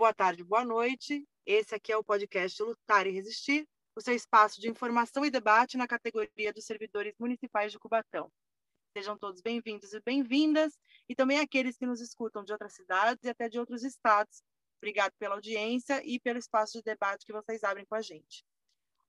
Boa tarde, boa noite. Esse aqui é o podcast Lutar e Resistir, o seu espaço de informação e debate na categoria dos servidores municipais de Cubatão. Sejam todos bem-vindos e bem-vindas, e também aqueles que nos escutam de outras cidades e até de outros estados. Obrigado pela audiência e pelo espaço de debate que vocês abrem com a gente.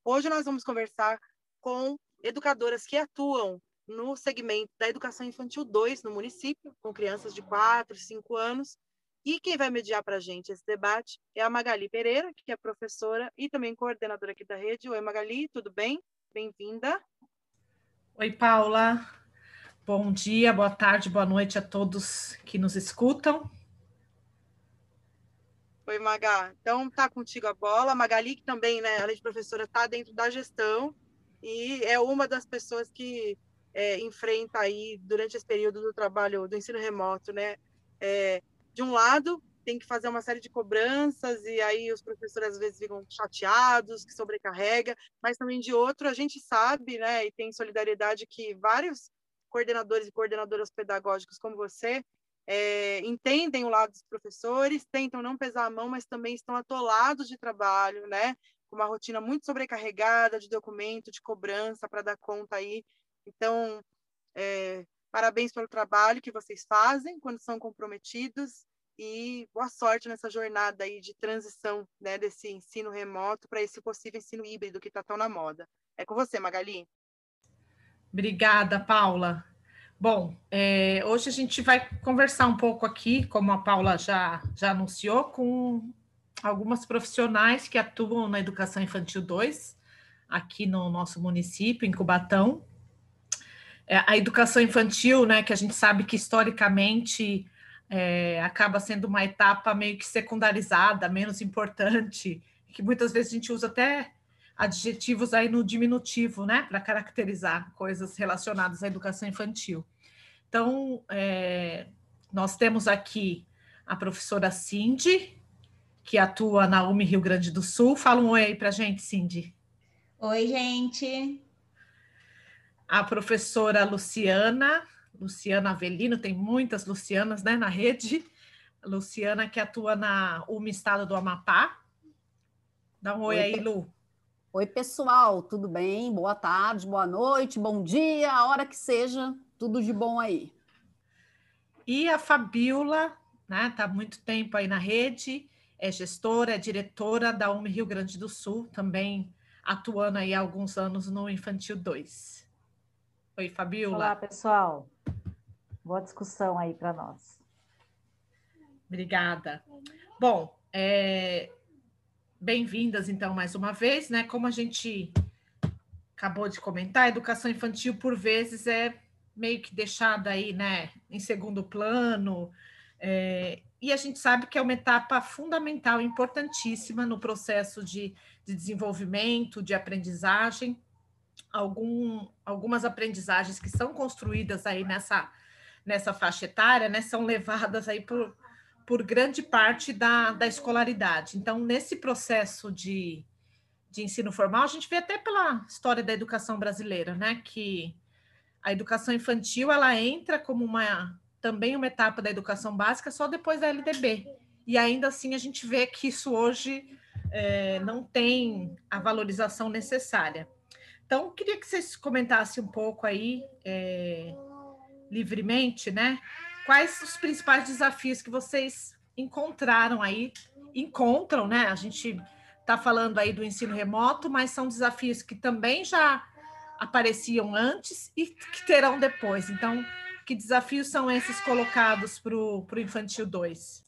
Hoje nós vamos conversar com educadoras que atuam no segmento da educação infantil 2 no município, com crianças de 4, 5 anos. E quem vai mediar para a gente esse debate é a Magali Pereira, que é professora e também coordenadora aqui da rede. Oi, Magali, tudo bem? Bem-vinda. Oi, Paula. Bom dia, boa tarde, boa noite a todos que nos escutam. Oi, Magá. Então, tá contigo a bola. A Magali, que também, né, além de professora, está dentro da gestão e é uma das pessoas que é, enfrenta aí durante esse período do trabalho do ensino remoto, né? É, de um lado, tem que fazer uma série de cobranças e aí os professores às vezes ficam chateados, que sobrecarrega, mas também de outro, a gente sabe, né, e tem solidariedade que vários coordenadores e coordenadoras pedagógicos como você é, entendem o lado dos professores, tentam não pesar a mão, mas também estão atolados de trabalho, né? Com uma rotina muito sobrecarregada de documento, de cobrança para dar conta aí. Então, é, parabéns pelo trabalho que vocês fazem quando são comprometidos e boa sorte nessa jornada aí de transição né, desse ensino remoto para esse possível ensino híbrido que está tão na moda. É com você, Magali. Obrigada, Paula. Bom, é, hoje a gente vai conversar um pouco aqui, como a Paula já, já anunciou, com algumas profissionais que atuam na educação infantil 2, aqui no nosso município, em Cubatão. É, a educação infantil, né, que a gente sabe que historicamente é, acaba sendo uma etapa meio que secundarizada, menos importante, que muitas vezes a gente usa até adjetivos aí no diminutivo, né, para caracterizar coisas relacionadas à educação infantil. Então, é, nós temos aqui a professora Cindy, que atua na UMI Rio Grande do Sul. Fala um oi aí para a gente, Cindy. Oi, gente. A professora Luciana, Luciana Avelino, tem muitas Lucianas né, na rede. Luciana, que atua na UMI Estado do Amapá. Dá um oi, oi aí, Lu. Oi, pessoal, tudo bem? Boa tarde, boa noite, bom dia, a hora que seja, tudo de bom aí. E a Fabiola, né, tá há muito tempo aí na rede, é gestora, é diretora da UME Rio Grande do Sul, também atuando aí há alguns anos no Infantil 2. Oi, Fabiola. Olá, pessoal. Boa discussão aí para nós. Obrigada. Bom, é, Bem-vindas, então, mais uma vez, né? Como a gente acabou de comentar, a educação infantil, por vezes, é meio que deixada aí, né, em segundo plano, é, e a gente sabe que é uma etapa fundamental, importantíssima no processo de, de desenvolvimento, de aprendizagem. Algum, algumas aprendizagens que são construídas aí nessa, nessa faixa etária, né, são levadas aí por, por grande parte da, da escolaridade. Então, nesse processo de, de ensino formal, a gente vê até pela história da educação brasileira, né, que a educação infantil ela entra como uma também uma etapa da educação básica só depois da LDB. E ainda assim a gente vê que isso hoje é, não tem a valorização necessária. Então, queria que vocês comentassem um pouco aí, é, livremente, né? quais os principais desafios que vocês encontraram aí, encontram, né? A gente está falando aí do ensino remoto, mas são desafios que também já apareciam antes e que terão depois. Então, que desafios são esses colocados para o Infantil 2?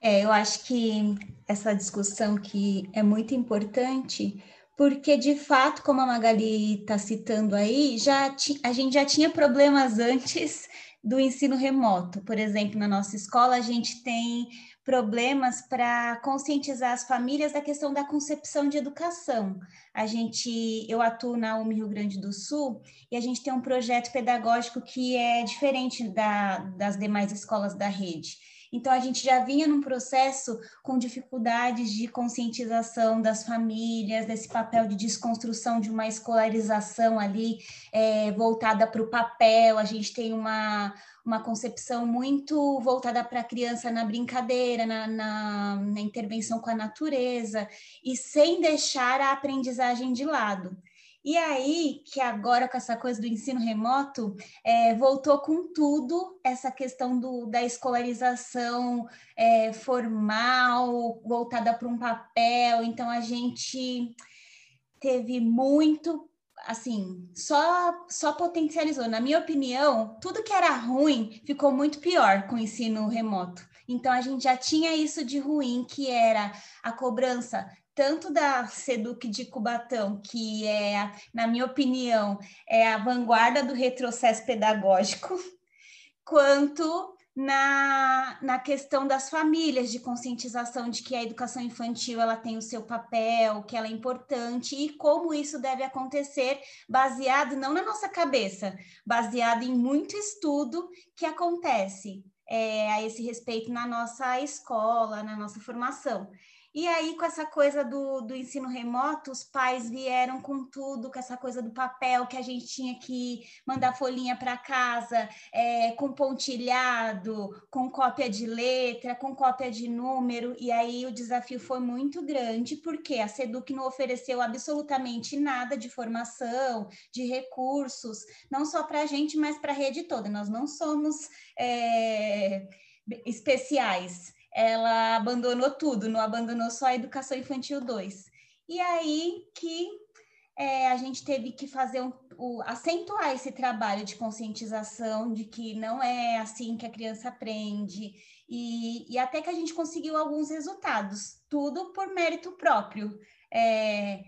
É, eu acho que essa discussão que é muito importante, porque de fato, como a Magali está citando aí, já a gente já tinha problemas antes do ensino remoto. Por exemplo, na nossa escola, a gente tem problemas para conscientizar as famílias da questão da concepção de educação. A gente, eu atuo na UMI Rio Grande do Sul e a gente tem um projeto pedagógico que é diferente da, das demais escolas da rede. Então, a gente já vinha num processo com dificuldades de conscientização das famílias, desse papel de desconstrução de uma escolarização ali é, voltada para o papel. A gente tem uma, uma concepção muito voltada para a criança na brincadeira, na, na, na intervenção com a natureza, e sem deixar a aprendizagem de lado. E aí, que agora com essa coisa do ensino remoto, é, voltou com tudo essa questão do, da escolarização é, formal, voltada para um papel. Então, a gente teve muito, assim, só, só potencializou. Na minha opinião, tudo que era ruim ficou muito pior com o ensino remoto. Então, a gente já tinha isso de ruim, que era a cobrança tanto da Seduc de Cubatão, que é, na minha opinião, é a vanguarda do retrocesso pedagógico, quanto na, na questão das famílias, de conscientização de que a educação infantil ela tem o seu papel, que ela é importante e como isso deve acontecer, baseado não na nossa cabeça, baseado em muito estudo que acontece é, a esse respeito na nossa escola, na nossa formação. E aí, com essa coisa do, do ensino remoto, os pais vieram com tudo, com essa coisa do papel que a gente tinha que mandar folhinha para casa, é, com pontilhado, com cópia de letra, com cópia de número. E aí o desafio foi muito grande, porque a Seduc não ofereceu absolutamente nada de formação, de recursos, não só para a gente, mas para a rede toda. Nós não somos é, especiais ela abandonou tudo, não abandonou só a educação infantil 2. E aí que é, a gente teve que fazer um, o, acentuar esse trabalho de conscientização de que não é assim que a criança aprende, e, e até que a gente conseguiu alguns resultados, tudo por mérito próprio. É,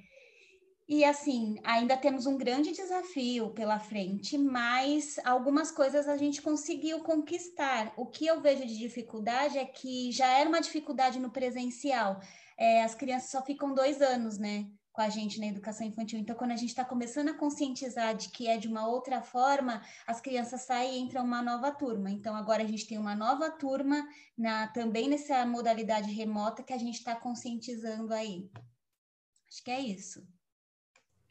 e assim, ainda temos um grande desafio pela frente, mas algumas coisas a gente conseguiu conquistar. O que eu vejo de dificuldade é que já era uma dificuldade no presencial. É, as crianças só ficam dois anos, né, com a gente na educação infantil. Então, quando a gente está começando a conscientizar de que é de uma outra forma, as crianças saem e entram uma nova turma. Então, agora a gente tem uma nova turma na, também nessa modalidade remota que a gente está conscientizando aí. Acho que é isso.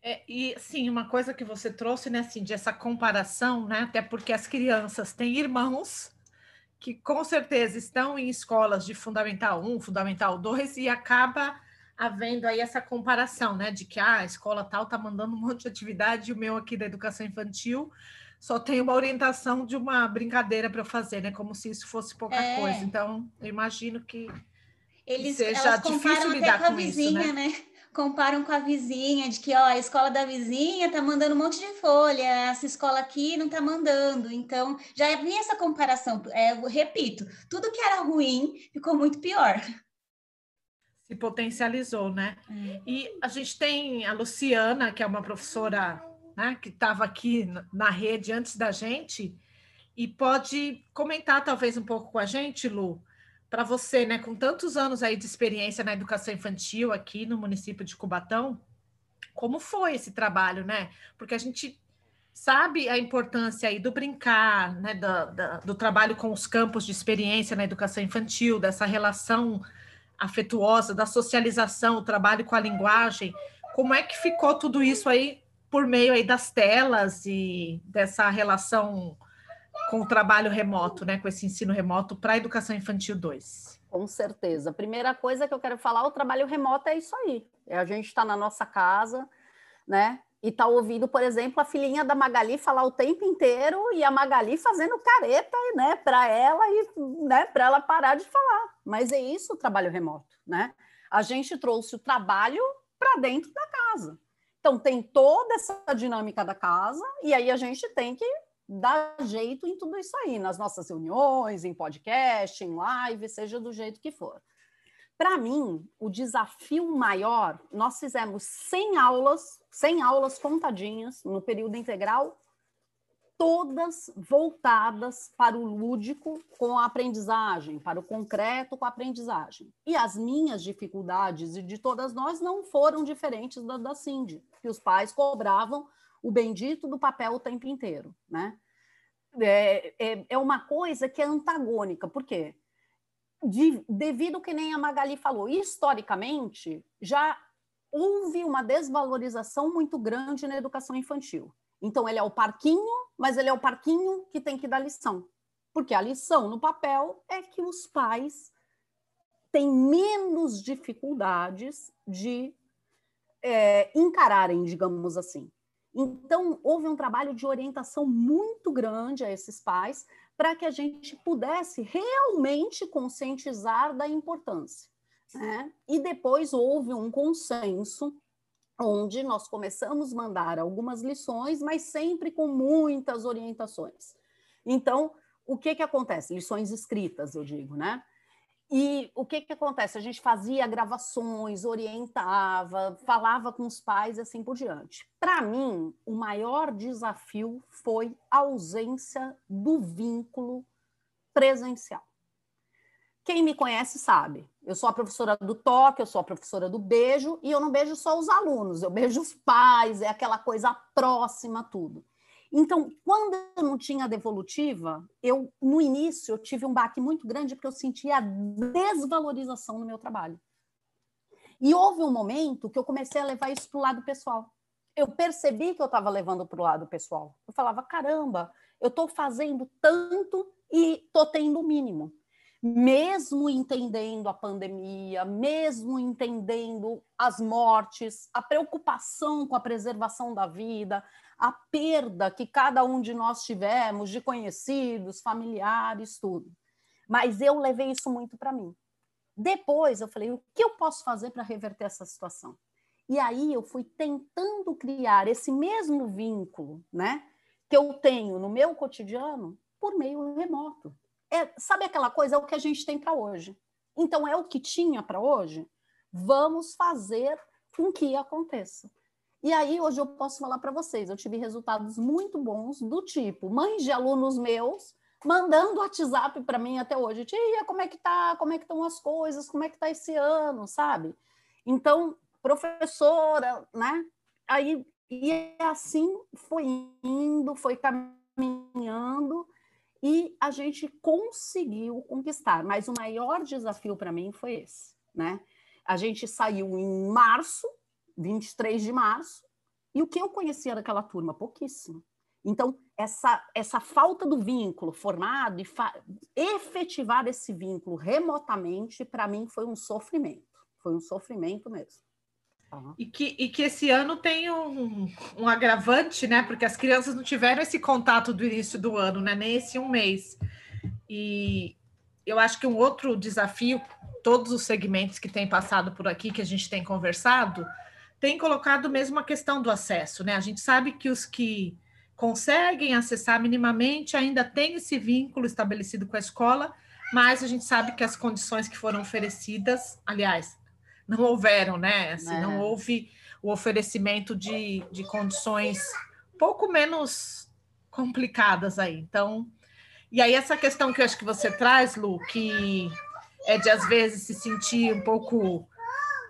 É, e sim, uma coisa que você trouxe, né, assim, de essa comparação, né, até porque as crianças têm irmãos que com certeza estão em escolas de Fundamental 1, Fundamental 2 e acaba havendo aí essa comparação, né, de que ah, a escola tal está mandando um monte de atividade e o meu aqui da educação infantil só tem uma orientação de uma brincadeira para eu fazer, né, como se isso fosse pouca é. coisa. Então, eu imagino que, Eles, que seja difícil lidar com, com vizinha, isso, né? né? Comparam com a vizinha, de que ó, a escola da vizinha tá mandando um monte de folha, essa escola aqui não tá mandando. Então, já vinha essa comparação. É, eu repito, tudo que era ruim ficou muito pior. Se potencializou, né? É. E a gente tem a Luciana, que é uma professora né, que estava aqui na rede antes da gente, e pode comentar talvez um pouco com a gente, Lu, para você, né, com tantos anos aí de experiência na educação infantil aqui no município de Cubatão, como foi esse trabalho, né? Porque a gente sabe a importância aí do brincar, né, do, do, do trabalho com os campos de experiência na educação infantil, dessa relação afetuosa, da socialização, o trabalho com a linguagem. Como é que ficou tudo isso aí por meio aí das telas e dessa relação com o trabalho remoto, né, com esse ensino remoto para a educação infantil 2? Com certeza. A primeira coisa que eu quero falar, o trabalho remoto é isso aí. É a gente está na nossa casa, né? E tá ouvindo, por exemplo, a filhinha da Magali falar o tempo inteiro e a Magali fazendo careta, né, para ela e, né, para ela parar de falar. Mas é isso o trabalho remoto, né? A gente trouxe o trabalho para dentro da casa. Então tem toda essa dinâmica da casa e aí a gente tem que dar jeito em tudo isso aí, nas nossas reuniões, em podcast, em live, seja do jeito que for. Para mim, o desafio maior, nós fizemos 100 aulas, 100 aulas contadinhas no período integral, todas voltadas para o lúdico com a aprendizagem, para o concreto com a aprendizagem. E as minhas dificuldades e de todas nós não foram diferentes da da Cindy, que os pais cobravam o bendito do papel o tempo inteiro, né? É, é, é uma coisa que é antagônica, por quê? de, devido que nem a Magali falou, historicamente já houve uma desvalorização muito grande na educação infantil. Então, ele é o parquinho, mas ele é o parquinho que tem que dar lição. Porque a lição no papel é que os pais têm menos dificuldades de é, encararem, digamos assim. Então, houve um trabalho de orientação muito grande a esses pais para que a gente pudesse realmente conscientizar da importância. Né? E depois houve um consenso onde nós começamos a mandar algumas lições, mas sempre com muitas orientações. Então, o que, que acontece? Lições escritas, eu digo, né? E o que, que acontece? A gente fazia gravações, orientava, falava com os pais assim por diante. Para mim, o maior desafio foi a ausência do vínculo presencial. Quem me conhece sabe, eu sou a professora do toque, eu sou a professora do beijo, e eu não beijo só os alunos, eu beijo os pais, é aquela coisa próxima, tudo. Então, quando eu não tinha devolutiva, eu no início eu tive um baque muito grande porque eu sentia desvalorização no meu trabalho. E houve um momento que eu comecei a levar isso para o lado pessoal. Eu percebi que eu estava levando para o lado pessoal. Eu falava, caramba, eu estou fazendo tanto e estou tendo o mínimo mesmo entendendo a pandemia, mesmo entendendo as mortes, a preocupação com a preservação da vida, a perda que cada um de nós tivemos de conhecidos, familiares, tudo. Mas eu levei isso muito para mim. Depois eu falei, o que eu posso fazer para reverter essa situação? E aí eu fui tentando criar esse mesmo vínculo, né, que eu tenho no meu cotidiano por meio remoto é, sabe aquela coisa? É o que a gente tem para hoje. Então, é o que tinha para hoje? Vamos fazer com que aconteça. E aí, hoje eu posso falar para vocês, eu tive resultados muito bons do tipo, mães de alunos meus mandando WhatsApp para mim até hoje, tia, como é que tá? Como é que estão as coisas? Como é que tá esse ano, sabe? Então, professora, né? Aí e assim foi indo, foi caminhando e a gente conseguiu conquistar. Mas o maior desafio para mim foi esse, né? A gente saiu em março, 23 de março, e o que eu conhecia daquela turma? Pouquíssimo. Então, essa, essa falta do vínculo formado e efetivar esse vínculo remotamente, para mim, foi um sofrimento. Foi um sofrimento mesmo. Uhum. E, que, e que esse ano tem um, um agravante, né? Porque as crianças não tiveram esse contato do início do ano, né? Nem esse um mês. E eu acho que um outro desafio, todos os segmentos que têm passado por aqui, que a gente tem conversado, tem colocado mesmo a questão do acesso, né? A gente sabe que os que conseguem acessar minimamente ainda têm esse vínculo estabelecido com a escola, mas a gente sabe que as condições que foram oferecidas, aliás, não houveram, né? Assim, é. Não houve o oferecimento de, de condições pouco menos complicadas aí. Então, e aí essa questão que eu acho que você traz, Lu, que é de às vezes se sentir um pouco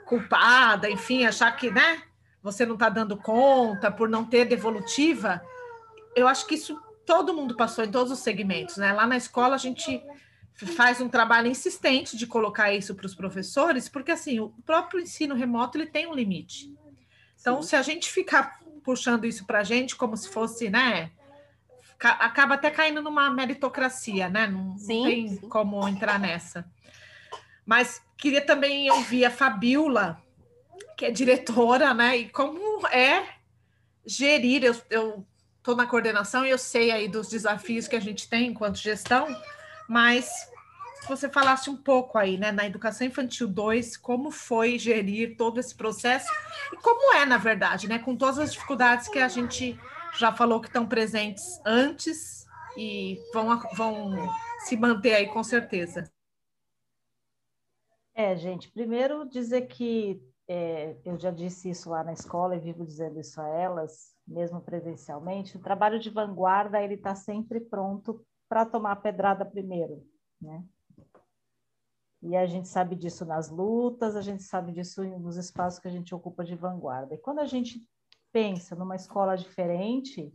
culpada, enfim, achar que, né, você não está dando conta por não ter devolutiva, eu acho que isso todo mundo passou em todos os segmentos, né? Lá na escola a gente faz um trabalho insistente de colocar isso para os professores, porque assim, o próprio ensino remoto ele tem um limite. Então, Sim. se a gente ficar puxando isso para a gente como se fosse, né, acaba até caindo numa meritocracia, né? Não, Sim. tem como entrar nessa. Mas queria também ouvir a Fabiola, que é diretora, né? E como é gerir, eu, tô na coordenação e eu sei aí dos desafios que a gente tem enquanto gestão, mas se você falasse um pouco aí, né, na Educação Infantil 2, como foi gerir todo esse processo e como é, na verdade, né, com todas as dificuldades que a gente já falou que estão presentes antes e vão, vão se manter aí com certeza. É, gente, primeiro dizer que é, eu já disse isso lá na escola e vivo dizendo isso a elas, mesmo presencialmente, o trabalho de vanguarda ele está sempre pronto para tomar pedrada primeiro, né? E a gente sabe disso nas lutas, a gente sabe disso nos espaços que a gente ocupa de vanguarda. E quando a gente pensa numa escola diferente,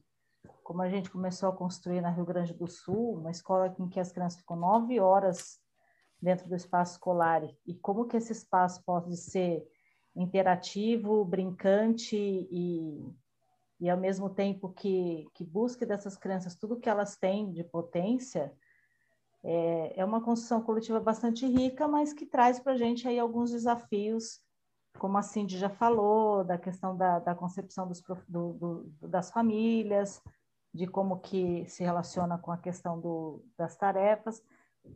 como a gente começou a construir na Rio Grande do Sul, uma escola em que as crianças ficam nove horas dentro do espaço escolar? E como que esse espaço pode ser interativo, brincante e, e ao mesmo tempo que, que busque dessas crianças tudo que elas têm de potência, é, é uma construção coletiva bastante rica, mas que traz para a gente aí alguns desafios, como a Cindy já falou, da questão da, da concepção dos, do, do, das famílias, de como que se relaciona com a questão do, das tarefas,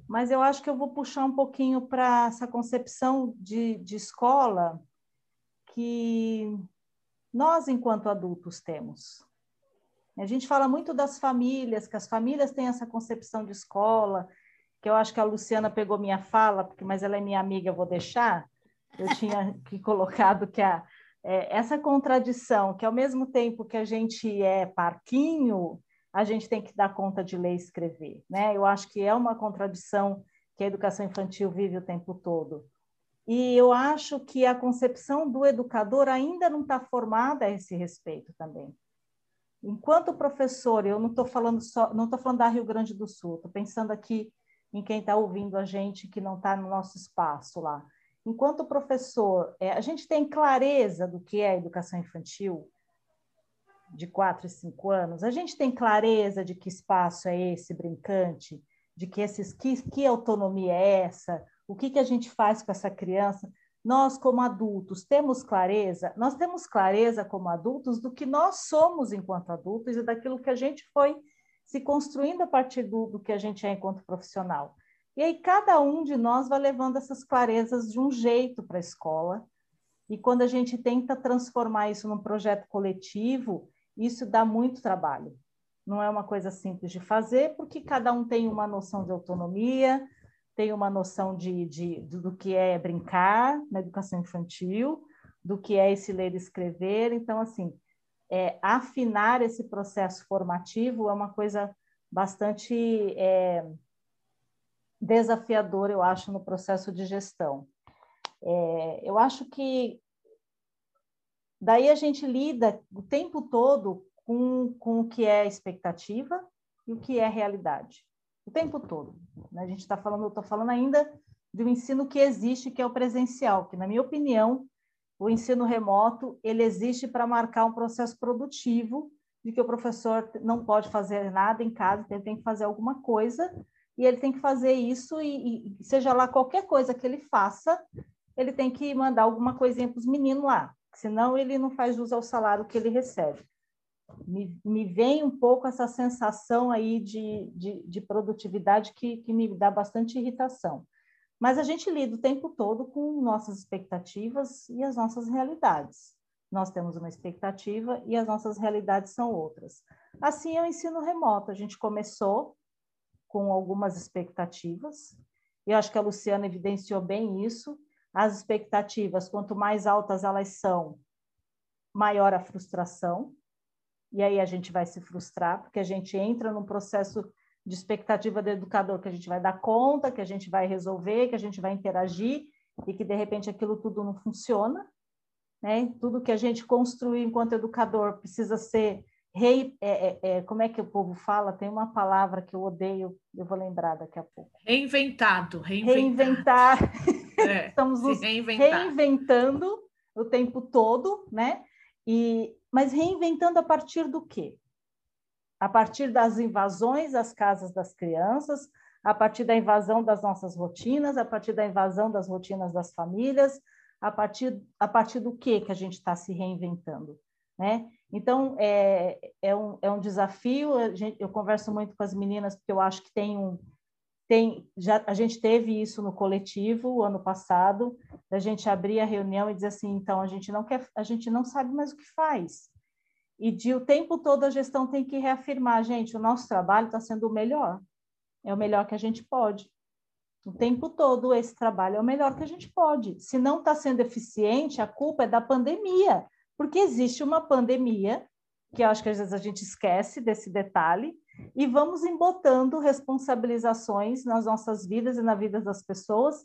mas eu acho que eu vou puxar um pouquinho para essa concepção de, de escola que nós, enquanto adultos, temos. A gente fala muito das famílias, que as famílias têm essa concepção de escola, que eu acho que a Luciana pegou minha fala, porque, mas ela é minha amiga, eu vou deixar. Eu tinha que colocado que a, é, essa contradição, que ao mesmo tempo que a gente é parquinho, a gente tem que dar conta de ler e escrever. Né? Eu acho que é uma contradição que a educação infantil vive o tempo todo. E eu acho que a concepção do educador ainda não está formada a esse respeito também. Enquanto professor, eu não estou falando só, não estou falando da Rio Grande do Sul, estou pensando aqui em quem está ouvindo a gente que não está no nosso espaço lá. Enquanto professor, é, a gente tem clareza do que é educação infantil de 4 e 5 anos, a gente tem clareza de que espaço é esse brincante, de que, esses, que, que autonomia é essa, o que, que a gente faz com essa criança. Nós, como adultos, temos clareza? Nós temos clareza como adultos do que nós somos enquanto adultos e daquilo que a gente foi se construindo a partir do, do que a gente é enquanto profissional. E aí cada um de nós vai levando essas clarezas de um jeito para a escola. E quando a gente tenta transformar isso num projeto coletivo, isso dá muito trabalho. Não é uma coisa simples de fazer, porque cada um tem uma noção de autonomia, tem uma noção de, de, do que é brincar na educação infantil, do que é esse ler e escrever. Então, assim, é, afinar esse processo formativo é uma coisa bastante é, desafiadora, eu acho, no processo de gestão. É, eu acho que daí a gente lida o tempo todo com, com o que é expectativa e o que é realidade o tempo todo. Né? A gente está falando, eu estou falando ainda de um ensino que existe, que é o presencial, que, na minha opinião, o ensino remoto ele existe para marcar um processo produtivo de que o professor não pode fazer nada em casa, ele tem que fazer alguma coisa e ele tem que fazer isso e, e seja lá qualquer coisa que ele faça, ele tem que mandar alguma coisinha para os meninos lá, senão ele não faz jus ao salário que ele recebe me, me vem um pouco essa sensação aí de, de, de produtividade que, que me dá bastante irritação. Mas a gente lida o tempo todo com nossas expectativas e as nossas realidades. Nós temos uma expectativa e as nossas realidades são outras. Assim é o ensino remoto. A gente começou com algumas expectativas, e acho que a Luciana evidenciou bem isso. As expectativas, quanto mais altas elas são, maior a frustração e aí a gente vai se frustrar, porque a gente entra num processo de expectativa do educador que a gente vai dar conta, que a gente vai resolver, que a gente vai interagir e que de repente aquilo tudo não funciona, né? Tudo que a gente construiu enquanto educador precisa ser rei, é, é, é, como é que o povo fala? Tem uma palavra que eu odeio, eu vou lembrar daqui a pouco. Reinventado, reinventar. reinventar. É, Estamos nos reinventando o tempo todo, né? E mas reinventando a partir do quê? A partir das invasões às casas das crianças, a partir da invasão das nossas rotinas, a partir da invasão das rotinas das famílias, a partir, a partir do que que a gente está se reinventando, né? Então, é, é, um, é um desafio, eu converso muito com as meninas, porque eu acho que tem um, tem, já, a gente teve isso no coletivo ano passado, da gente abrir a reunião e dizer assim, então a gente não quer, a gente não sabe mais o que faz. E de o tempo todo a gestão tem que reafirmar, gente, o nosso trabalho está sendo o melhor. É o melhor que a gente pode. O tempo todo esse trabalho é o melhor que a gente pode. Se não está sendo eficiente, a culpa é da pandemia, porque existe uma pandemia, que eu acho que às vezes a gente esquece desse detalhe, e vamos embotando responsabilizações nas nossas vidas e na vida das pessoas,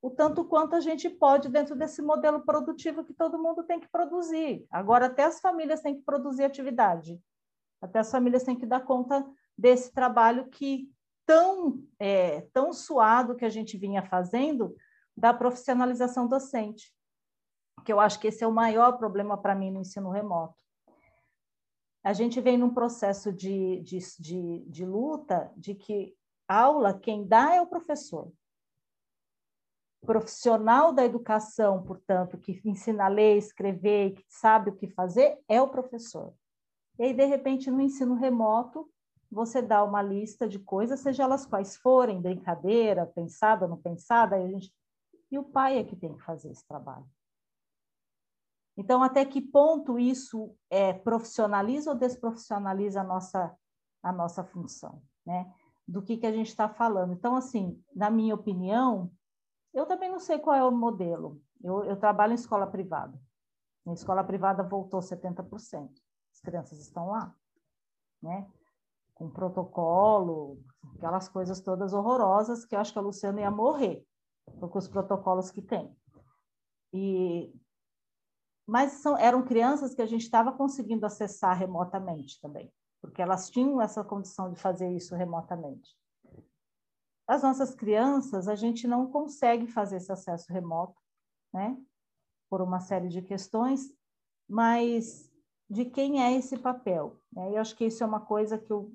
o tanto quanto a gente pode dentro desse modelo produtivo que todo mundo tem que produzir. Agora, até as famílias têm que produzir atividade, até as famílias têm que dar conta desse trabalho que tão, é, tão suado que a gente vinha fazendo da profissionalização docente, que eu acho que esse é o maior problema para mim no ensino remoto. A gente vem num processo de, de, de, de luta de que aula quem dá é o professor. Profissional da educação, portanto, que ensina a ler, escrever, que sabe o que fazer, é o professor. E aí, de repente, no ensino remoto, você dá uma lista de coisas, seja elas quais forem, brincadeira, pensada, não pensada, gente... e o pai é que tem que fazer esse trabalho. Então, até que ponto isso é, profissionaliza ou desprofissionaliza a nossa, a nossa função, né? Do que, que a gente está falando. Então, assim, na minha opinião, eu também não sei qual é o modelo. Eu, eu trabalho em escola privada. Em escola privada voltou 70%. As crianças estão lá, né? com protocolo, aquelas coisas todas horrorosas que eu acho que a Luciana ia morrer com os protocolos que tem. E mas são, eram crianças que a gente estava conseguindo acessar remotamente também, porque elas tinham essa condição de fazer isso remotamente. As nossas crianças, a gente não consegue fazer esse acesso remoto, né? Por uma série de questões, mas de quem é esse papel? Né? Eu acho que isso é uma coisa que eu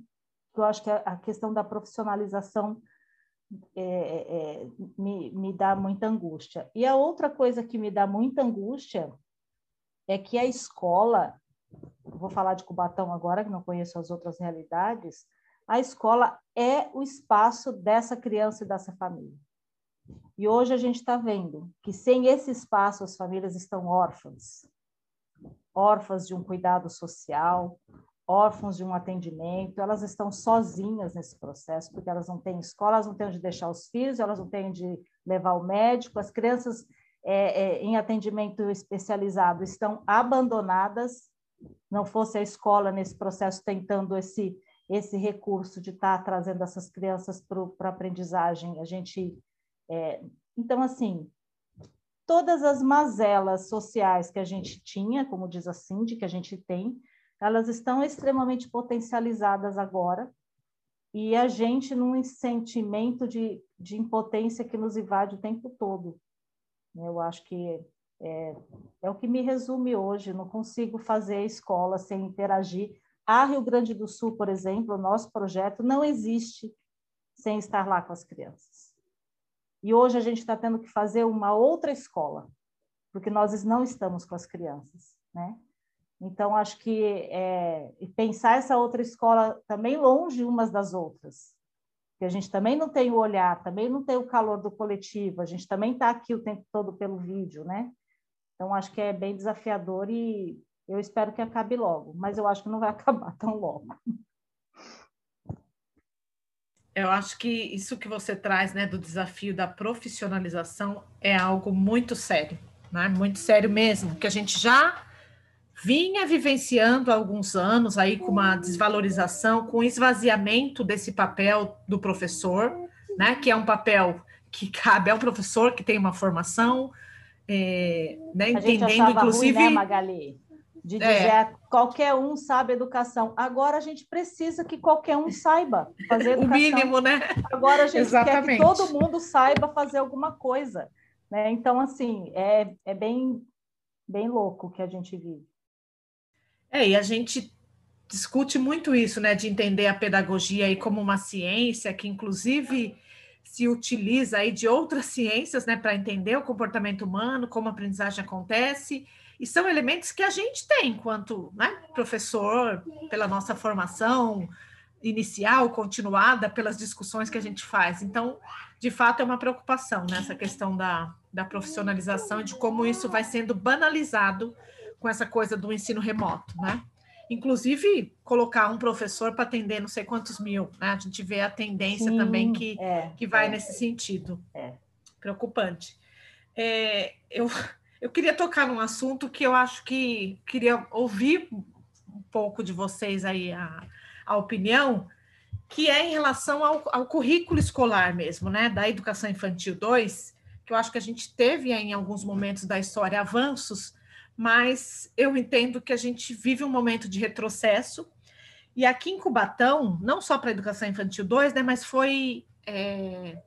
eu acho que a, questão da profissionalização é, é, é, me, me dá muita angústia. E a outra coisa que me dá muita angústia é que a escola, vou falar de Cubatão agora, que não conheço as outras realidades, a escola é o espaço dessa criança e dessa família. E hoje a gente está vendo que sem esse espaço as famílias estão órfãs, órfãs de um cuidado social, órfãos de um atendimento, elas estão sozinhas nesse processo, porque elas não têm escola, elas não têm onde deixar os filhos, elas não têm onde levar o médico, as crianças é, é, em atendimento especializado estão abandonadas, não fosse a escola nesse processo tentando esse, esse recurso de estar tá trazendo essas crianças para a aprendizagem, a gente... É, então, assim, todas as mazelas sociais que a gente tinha, como diz a Cindy, que a gente tem, elas estão extremamente potencializadas agora, e a gente num sentimento de, de impotência que nos invade o tempo todo. Eu acho que é, é o que me resume hoje, não consigo fazer escola sem interagir. A Rio Grande do Sul, por exemplo, o nosso projeto não existe sem estar lá com as crianças. E hoje a gente está tendo que fazer uma outra escola, porque nós não estamos com as crianças, né? Então, acho que é, pensar essa outra escola também longe umas das outras, que a gente também não tem o olhar, também não tem o calor do coletivo, a gente também está aqui o tempo todo pelo vídeo, né? Então, acho que é bem desafiador e eu espero que acabe logo, mas eu acho que não vai acabar tão logo. Eu acho que isso que você traz, né, do desafio da profissionalização é algo muito sério, né? Muito sério mesmo, que a gente já vinha vivenciando há alguns anos aí com uma desvalorização, com esvaziamento desse papel do professor, né? Que é um papel que cabe ao professor que tem uma formação, é, né, entendendo inclusive. Ruim, né, Magali? De é. dizer é. qualquer um sabe educação. Agora a gente precisa que qualquer um saiba fazer educação. O mínimo, né? Agora a gente Exatamente. quer que todo mundo saiba fazer alguma coisa. Né? Então, assim, é, é bem, bem louco que a gente vive. É, e a gente discute muito isso, né, de entender a pedagogia aí como uma ciência que, inclusive, se utiliza aí de outras ciências, né, para entender o comportamento humano, como a aprendizagem acontece, e são elementos que a gente tem enquanto né, professor, pela nossa formação inicial, continuada, pelas discussões que a gente faz. Então, de fato, é uma preocupação nessa né, questão da, da profissionalização e de como isso vai sendo banalizado com essa coisa do ensino remoto, né? Inclusive, colocar um professor para atender não sei quantos mil, né? A gente vê a tendência Sim, também que, é, que vai é, nesse sentido. É. Preocupante. É, eu, eu queria tocar num assunto que eu acho que queria ouvir um pouco de vocês aí, a, a opinião, que é em relação ao, ao currículo escolar mesmo, né? Da educação infantil 2, que eu acho que a gente teve em alguns momentos da história avanços, mas eu entendo que a gente vive um momento de retrocesso E aqui em Cubatão, não só para a educação infantil 2, né, mas foi é,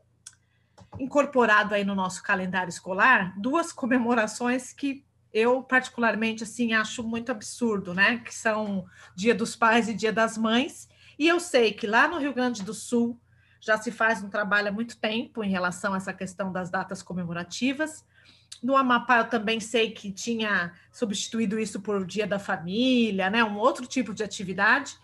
incorporado aí no nosso calendário escolar duas comemorações que eu particularmente assim acho muito absurdo, né? Que são Dia dos Pais e Dia das Mães. E eu sei que lá no Rio Grande do Sul já se faz um trabalho há muito tempo em relação a essa questão das datas comemorativas. No Amapá eu também sei que tinha substituído isso por Dia da Família, né? Um outro tipo de atividade.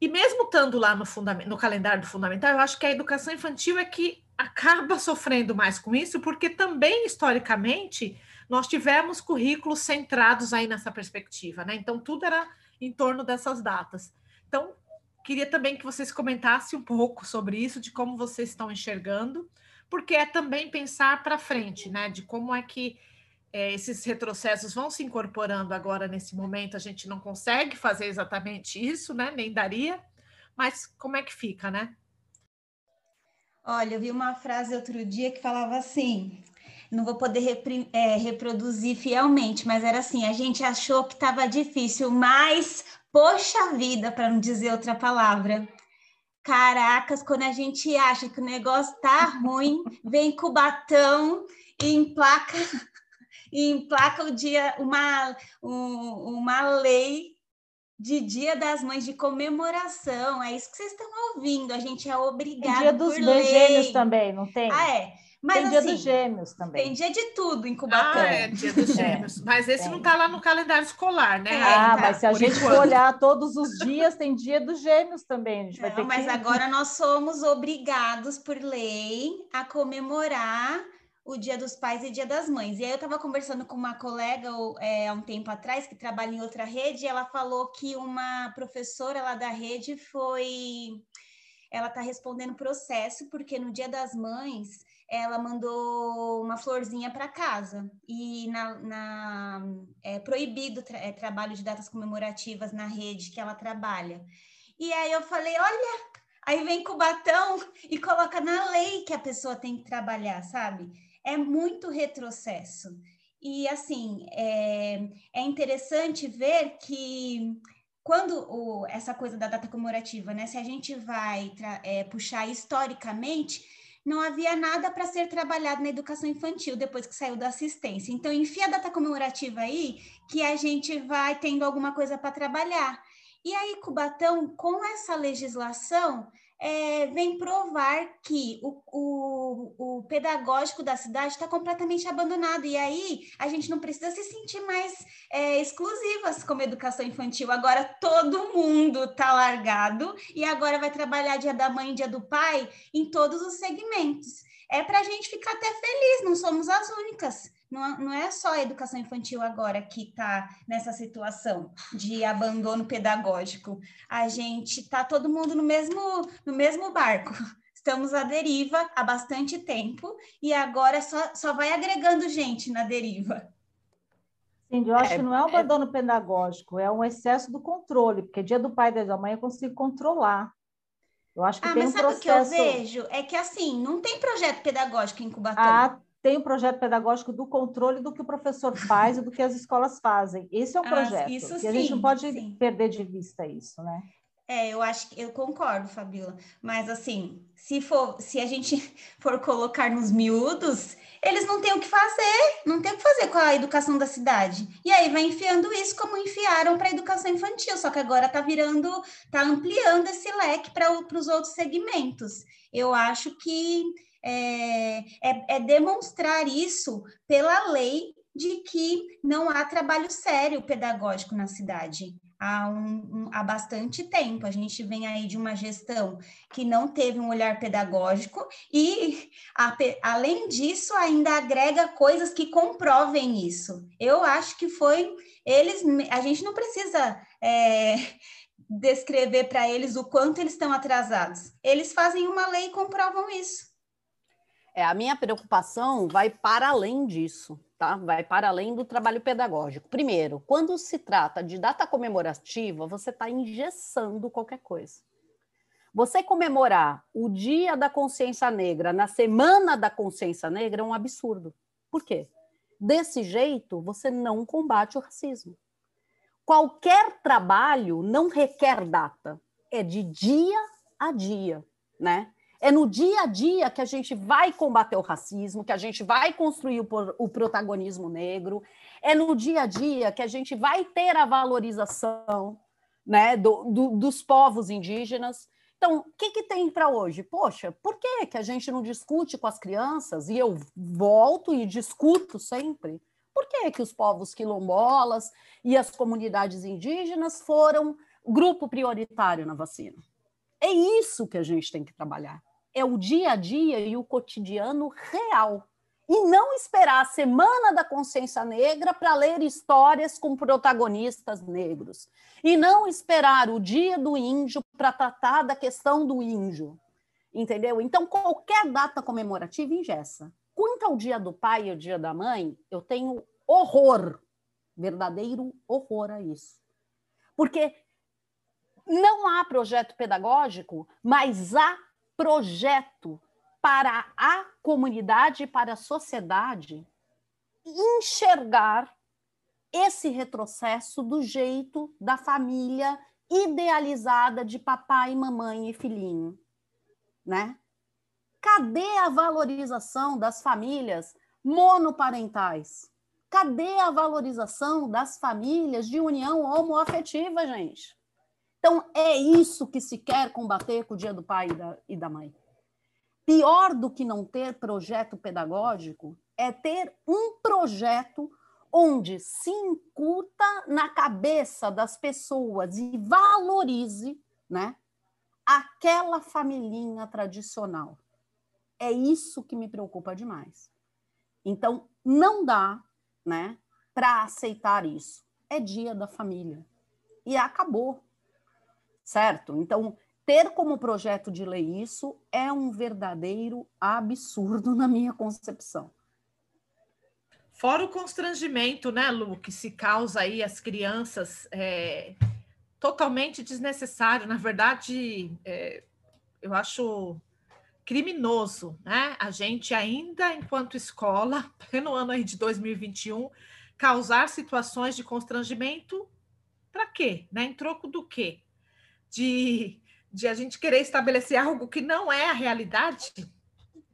E mesmo estando lá no, no calendário do fundamental, eu acho que a educação infantil é que acaba sofrendo mais com isso, porque também, historicamente, nós tivemos currículos centrados aí nessa perspectiva, né? Então, tudo era em torno dessas datas. Então, queria também que vocês comentassem um pouco sobre isso, de como vocês estão enxergando, porque é também pensar para frente, né? De como é que é, esses retrocessos vão se incorporando agora nesse momento. A gente não consegue fazer exatamente isso, né? Nem daria, mas como é que fica, né? Olha, eu vi uma frase outro dia que falava assim: não vou poder é, reproduzir fielmente, mas era assim: a gente achou que estava difícil, mas poxa vida, para não dizer outra palavra. Caracas, quando a gente acha que o negócio tá ruim, vem Cubatão e emplaca, e emplaca o dia, uma, um, uma lei de Dia das Mães, de comemoração. É isso que vocês estão ouvindo. A gente é obrigado tem dia dos gêmeos também, não tem? Ah, é. Mas, tem assim, dia dos gêmeos também. Tem dia de tudo em Cubatão. Ah, é, dia dos é. gêmeos. É, mas esse tem. não está lá no calendário escolar, né? Ah, tá, mas se a gente enquanto. for olhar todos os dias, tem dia dos gêmeos também. A gente não, vai ter mas que... agora nós somos obrigados por lei a comemorar o Dia dos Pais e Dia das Mães. E aí eu estava conversando com uma colega é, há um tempo atrás que trabalha em outra rede, e ela falou que uma professora lá da rede foi. Ela está respondendo processo, porque no Dia das Mães ela mandou uma florzinha para casa. E na, na, é proibido tra é, trabalho de datas comemorativas na rede que ela trabalha. E aí eu falei: olha, aí vem com o batão e coloca na lei que a pessoa tem que trabalhar, sabe? é muito retrocesso. E, assim, é, é interessante ver que quando o, essa coisa da data comemorativa, né, se a gente vai é, puxar historicamente, não havia nada para ser trabalhado na educação infantil depois que saiu da assistência. Então, enfia a data comemorativa aí, que a gente vai tendo alguma coisa para trabalhar. E aí, Cubatão, com essa legislação, é, vem provar que o, o, o pedagógico da cidade está completamente abandonado. E aí a gente não precisa se sentir mais é, exclusivas como educação infantil. Agora todo mundo está largado e agora vai trabalhar dia da mãe e dia do pai em todos os segmentos. É para a gente ficar até feliz, não somos as únicas não, não é só a educação infantil agora que está nessa situação de abandono pedagógico. A gente está todo mundo no mesmo, no mesmo barco. Estamos à deriva há bastante tempo e agora só, só vai agregando gente na deriva. Sim, eu acho é, que não é um é. abandono é... pedagógico, é um excesso do controle, porque dia do pai e da mãe eu consigo controlar. Eu acho que ah, tem mas um sabe processo... o que eu vejo? É que assim, não tem projeto pedagógico em Cubatão. Ah, tem o projeto pedagógico do controle do que o professor faz e do que as escolas fazem. Esse é o ah, projeto. Isso e sim, a gente não pode sim. perder de vista isso, né? É, eu acho que eu concordo, Fabiola. Mas assim, se for, se a gente for colocar nos miúdos, eles não têm o que fazer, não tem o que fazer com a educação da cidade. E aí vai enfiando isso como enfiaram para a educação infantil, só que agora está virando, está ampliando esse leque para os outros segmentos. Eu acho que é, é, é demonstrar isso pela lei de que não há trabalho sério pedagógico na cidade. Há, um, um, há bastante tempo. A gente vem aí de uma gestão que não teve um olhar pedagógico e, a, além disso, ainda agrega coisas que comprovem isso. Eu acho que foi eles. A gente não precisa é, descrever para eles o quanto eles estão atrasados. Eles fazem uma lei e comprovam isso. É, a minha preocupação vai para além disso, tá? Vai para além do trabalho pedagógico. Primeiro, quando se trata de data comemorativa, você está engessando qualquer coisa. Você comemorar o Dia da Consciência Negra na Semana da Consciência Negra é um absurdo. Por quê? Desse jeito, você não combate o racismo. qualquer trabalho não requer data, é de dia a dia, né? É no dia a dia que a gente vai combater o racismo, que a gente vai construir o, o protagonismo negro, é no dia a dia que a gente vai ter a valorização né, do, do, dos povos indígenas. Então, o que, que tem para hoje? Poxa, por que, que a gente não discute com as crianças? E eu volto e discuto sempre. Por que, que os povos quilombolas e as comunidades indígenas foram grupo prioritário na vacina? É isso que a gente tem que trabalhar. É o dia a dia e o cotidiano real e não esperar a Semana da Consciência Negra para ler histórias com protagonistas negros. E não esperar o Dia do Índio para tratar da questão do índio. Entendeu? Então, qualquer data comemorativa ingessa. Quanto ao Dia do Pai e o Dia da Mãe, eu tenho horror, verdadeiro horror a isso. Porque não há projeto pedagógico, mas há projeto para a comunidade, para a sociedade, enxergar esse retrocesso do jeito da família idealizada de papai, mamãe e filhinho, né? Cadê a valorização das famílias monoparentais? Cadê a valorização das famílias de união homoafetiva, gente? Então, é isso que se quer combater com o Dia do Pai e da, e da Mãe. Pior do que não ter projeto pedagógico é ter um projeto onde se incuta na cabeça das pessoas e valorize, né, aquela familhinha tradicional. É isso que me preocupa demais. Então, não dá, né, para aceitar isso. É dia da família. E acabou. Certo? Então, ter como projeto de lei isso é um verdadeiro absurdo na minha concepção. Fora o constrangimento, né, Lu, que se causa aí às crianças, é, totalmente desnecessário. Na verdade, é, eu acho criminoso, né? A gente ainda, enquanto escola, no ano aí de 2021, causar situações de constrangimento para quê? Né? Em troco do quê? De de a gente querer estabelecer algo que não é a realidade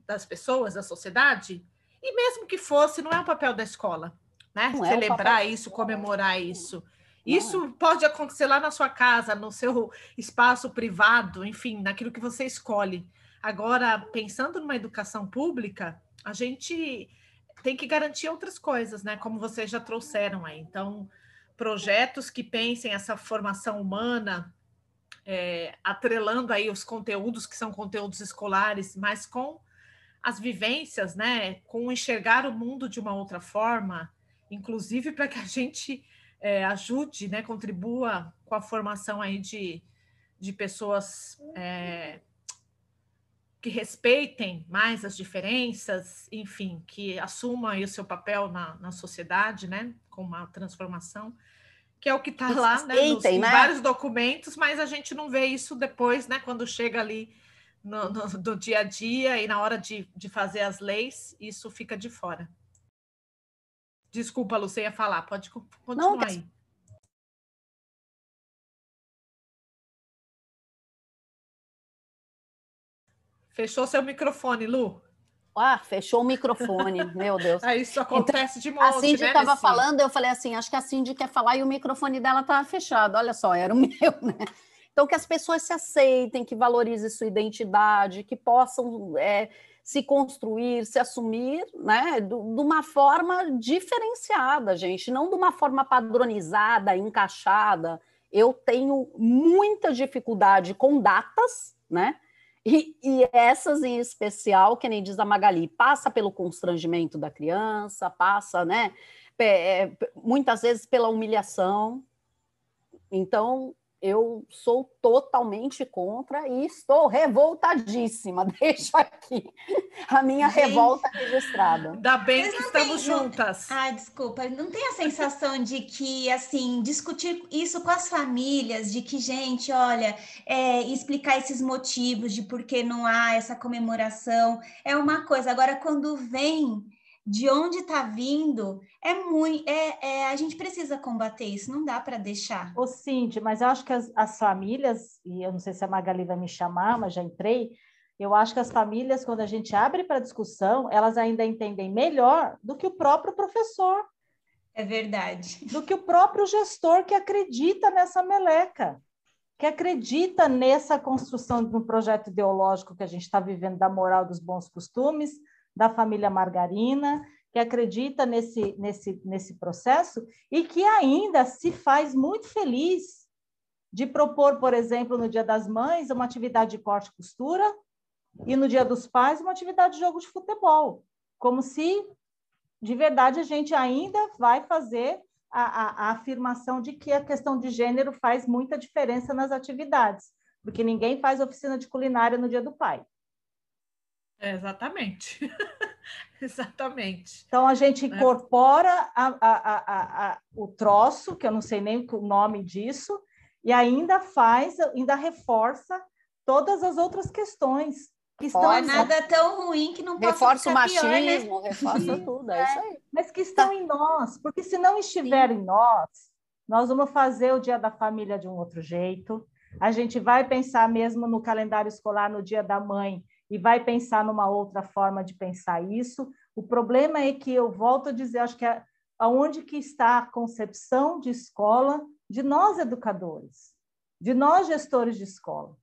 das pessoas, da sociedade, e mesmo que fosse, não é o papel da escola, né? Não Celebrar é isso, comemorar isso. Isso é. pode acontecer lá na sua casa, no seu espaço privado, enfim, naquilo que você escolhe. Agora, pensando numa educação pública, a gente tem que garantir outras coisas, né? Como vocês já trouxeram aí. Então, projetos que pensem essa formação humana, é, atrelando aí os conteúdos que são conteúdos escolares, mas com as vivências, né, com enxergar o mundo de uma outra forma, inclusive para que a gente é, ajude, né, contribua com a formação aí de, de pessoas é, que respeitem mais as diferenças, enfim, que assumam aí o seu papel na, na sociedade, né, com uma transformação que é o que está lá, né, nos, né? vários documentos, mas a gente não vê isso depois, né, quando chega ali no, no, no dia a dia e na hora de, de fazer as leis, isso fica de fora. Desculpa, Lu, ia falar, pode continuar não, aí. Fechou seu microfone, Lu. Ah, fechou o microfone, meu Deus. Ah, isso acontece então, de monte, A Cindy estava né, falando, eu falei assim, acho que a Cindy quer falar e o microfone dela estava fechado. Olha só, era o meu, né? Então, que as pessoas se aceitem, que valorizem sua identidade, que possam é, se construir, se assumir, né, de uma forma diferenciada, gente, não de uma forma padronizada, encaixada. Eu tenho muita dificuldade com datas, né? E, essas em especial, que nem diz a Magali, passa pelo constrangimento da criança, passa, né, é, muitas vezes pela humilhação. Então, eu sou totalmente contra e estou revoltadíssima. Deixo aqui a minha Gente, revolta registrada. Ainda bem que estamos tem, juntas. Não, ah, desculpa, não tem a sensação de que, assim, discutir isso com as famílias, de que, gente, olha, é, explicar esses motivos de por que não há essa comemoração é uma coisa. Agora, quando vem de onde está vindo, é muito. É, é, a gente precisa combater isso, não dá para deixar. Ô, Cindy, mas eu acho que as, as, famílias, e eu não sei se a Magali vai me chamar, mas já entrei. Eu acho que as famílias, quando a gente abre para discussão, elas ainda entendem melhor do que o próprio professor. É verdade. Do que o próprio gestor que acredita nessa meleca, que acredita nessa construção de um projeto ideológico que a gente está vivendo da moral dos bons costumes, da família Margarina, que acredita nesse, nesse, nesse processo e que ainda se faz muito feliz de propor, por exemplo, no Dia das Mães, uma atividade de corte e costura e no Dia dos Pais, uma atividade de jogo de futebol, como se de verdade a gente ainda vai fazer a, a, a afirmação de que a questão de gênero faz muita diferença nas atividades, porque ninguém faz oficina de culinária no Dia do Pai. É, exatamente. exatamente. Então a gente é. incorpora a, a, a, o troço, que eu não sei nem o nome disso, e ainda faz, ainda reforça todas as outras questões que estão. Não é nada tão ruim que não possa Reforça o machismo, pior, né? reforça tudo, é, é, isso aí. Mas que estão tá. em nós, porque se não estiver Sim. em nós, nós vamos fazer o Dia da Família de um outro jeito. A gente vai pensar mesmo no calendário escolar no Dia da Mãe e vai pensar numa outra forma de pensar isso. O problema é que eu volto a dizer, acho que é aonde que está a concepção de escola de nós educadores, de nós gestores de escola,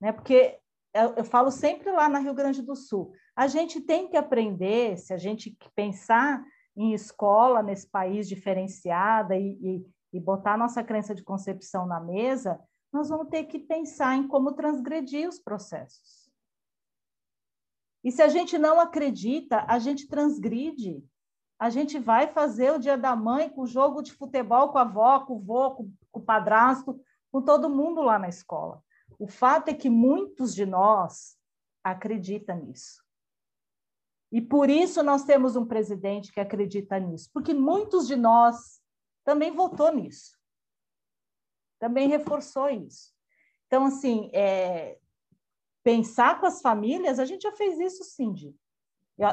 né? Porque eu, eu falo sempre lá na Rio Grande do Sul, a gente tem que aprender, se a gente pensar em escola nesse país diferenciada e, e, e botar nossa crença de concepção na mesa, nós vamos ter que pensar em como transgredir os processos. E se a gente não acredita, a gente transgride. A gente vai fazer o dia da mãe com jogo de futebol com a avó, com o vô, com, o padrasto, com todo mundo lá na escola. O fato é que muitos de nós acreditam nisso. E por isso nós temos um presidente que acredita nisso, porque muitos de nós também votou nisso, também reforçou isso. Então, assim, é, pensar com as famílias, a gente já fez isso, Cindy.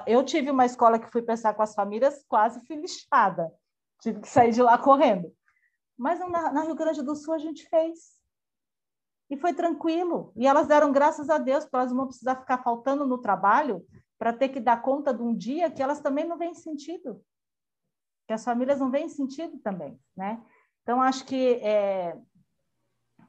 Eu, tive uma escola que fui pensar com as famílias, quase fui lixada. Tive que sair de lá correndo. Mas na, na Rio Grande do Sul a gente fez. E foi tranquilo. E elas deram graças a Deus para elas não precisar ficar faltando no trabalho para ter que dar conta de um dia que elas também não veem sentido. Que as famílias não veem sentido também, né? Então, acho que é,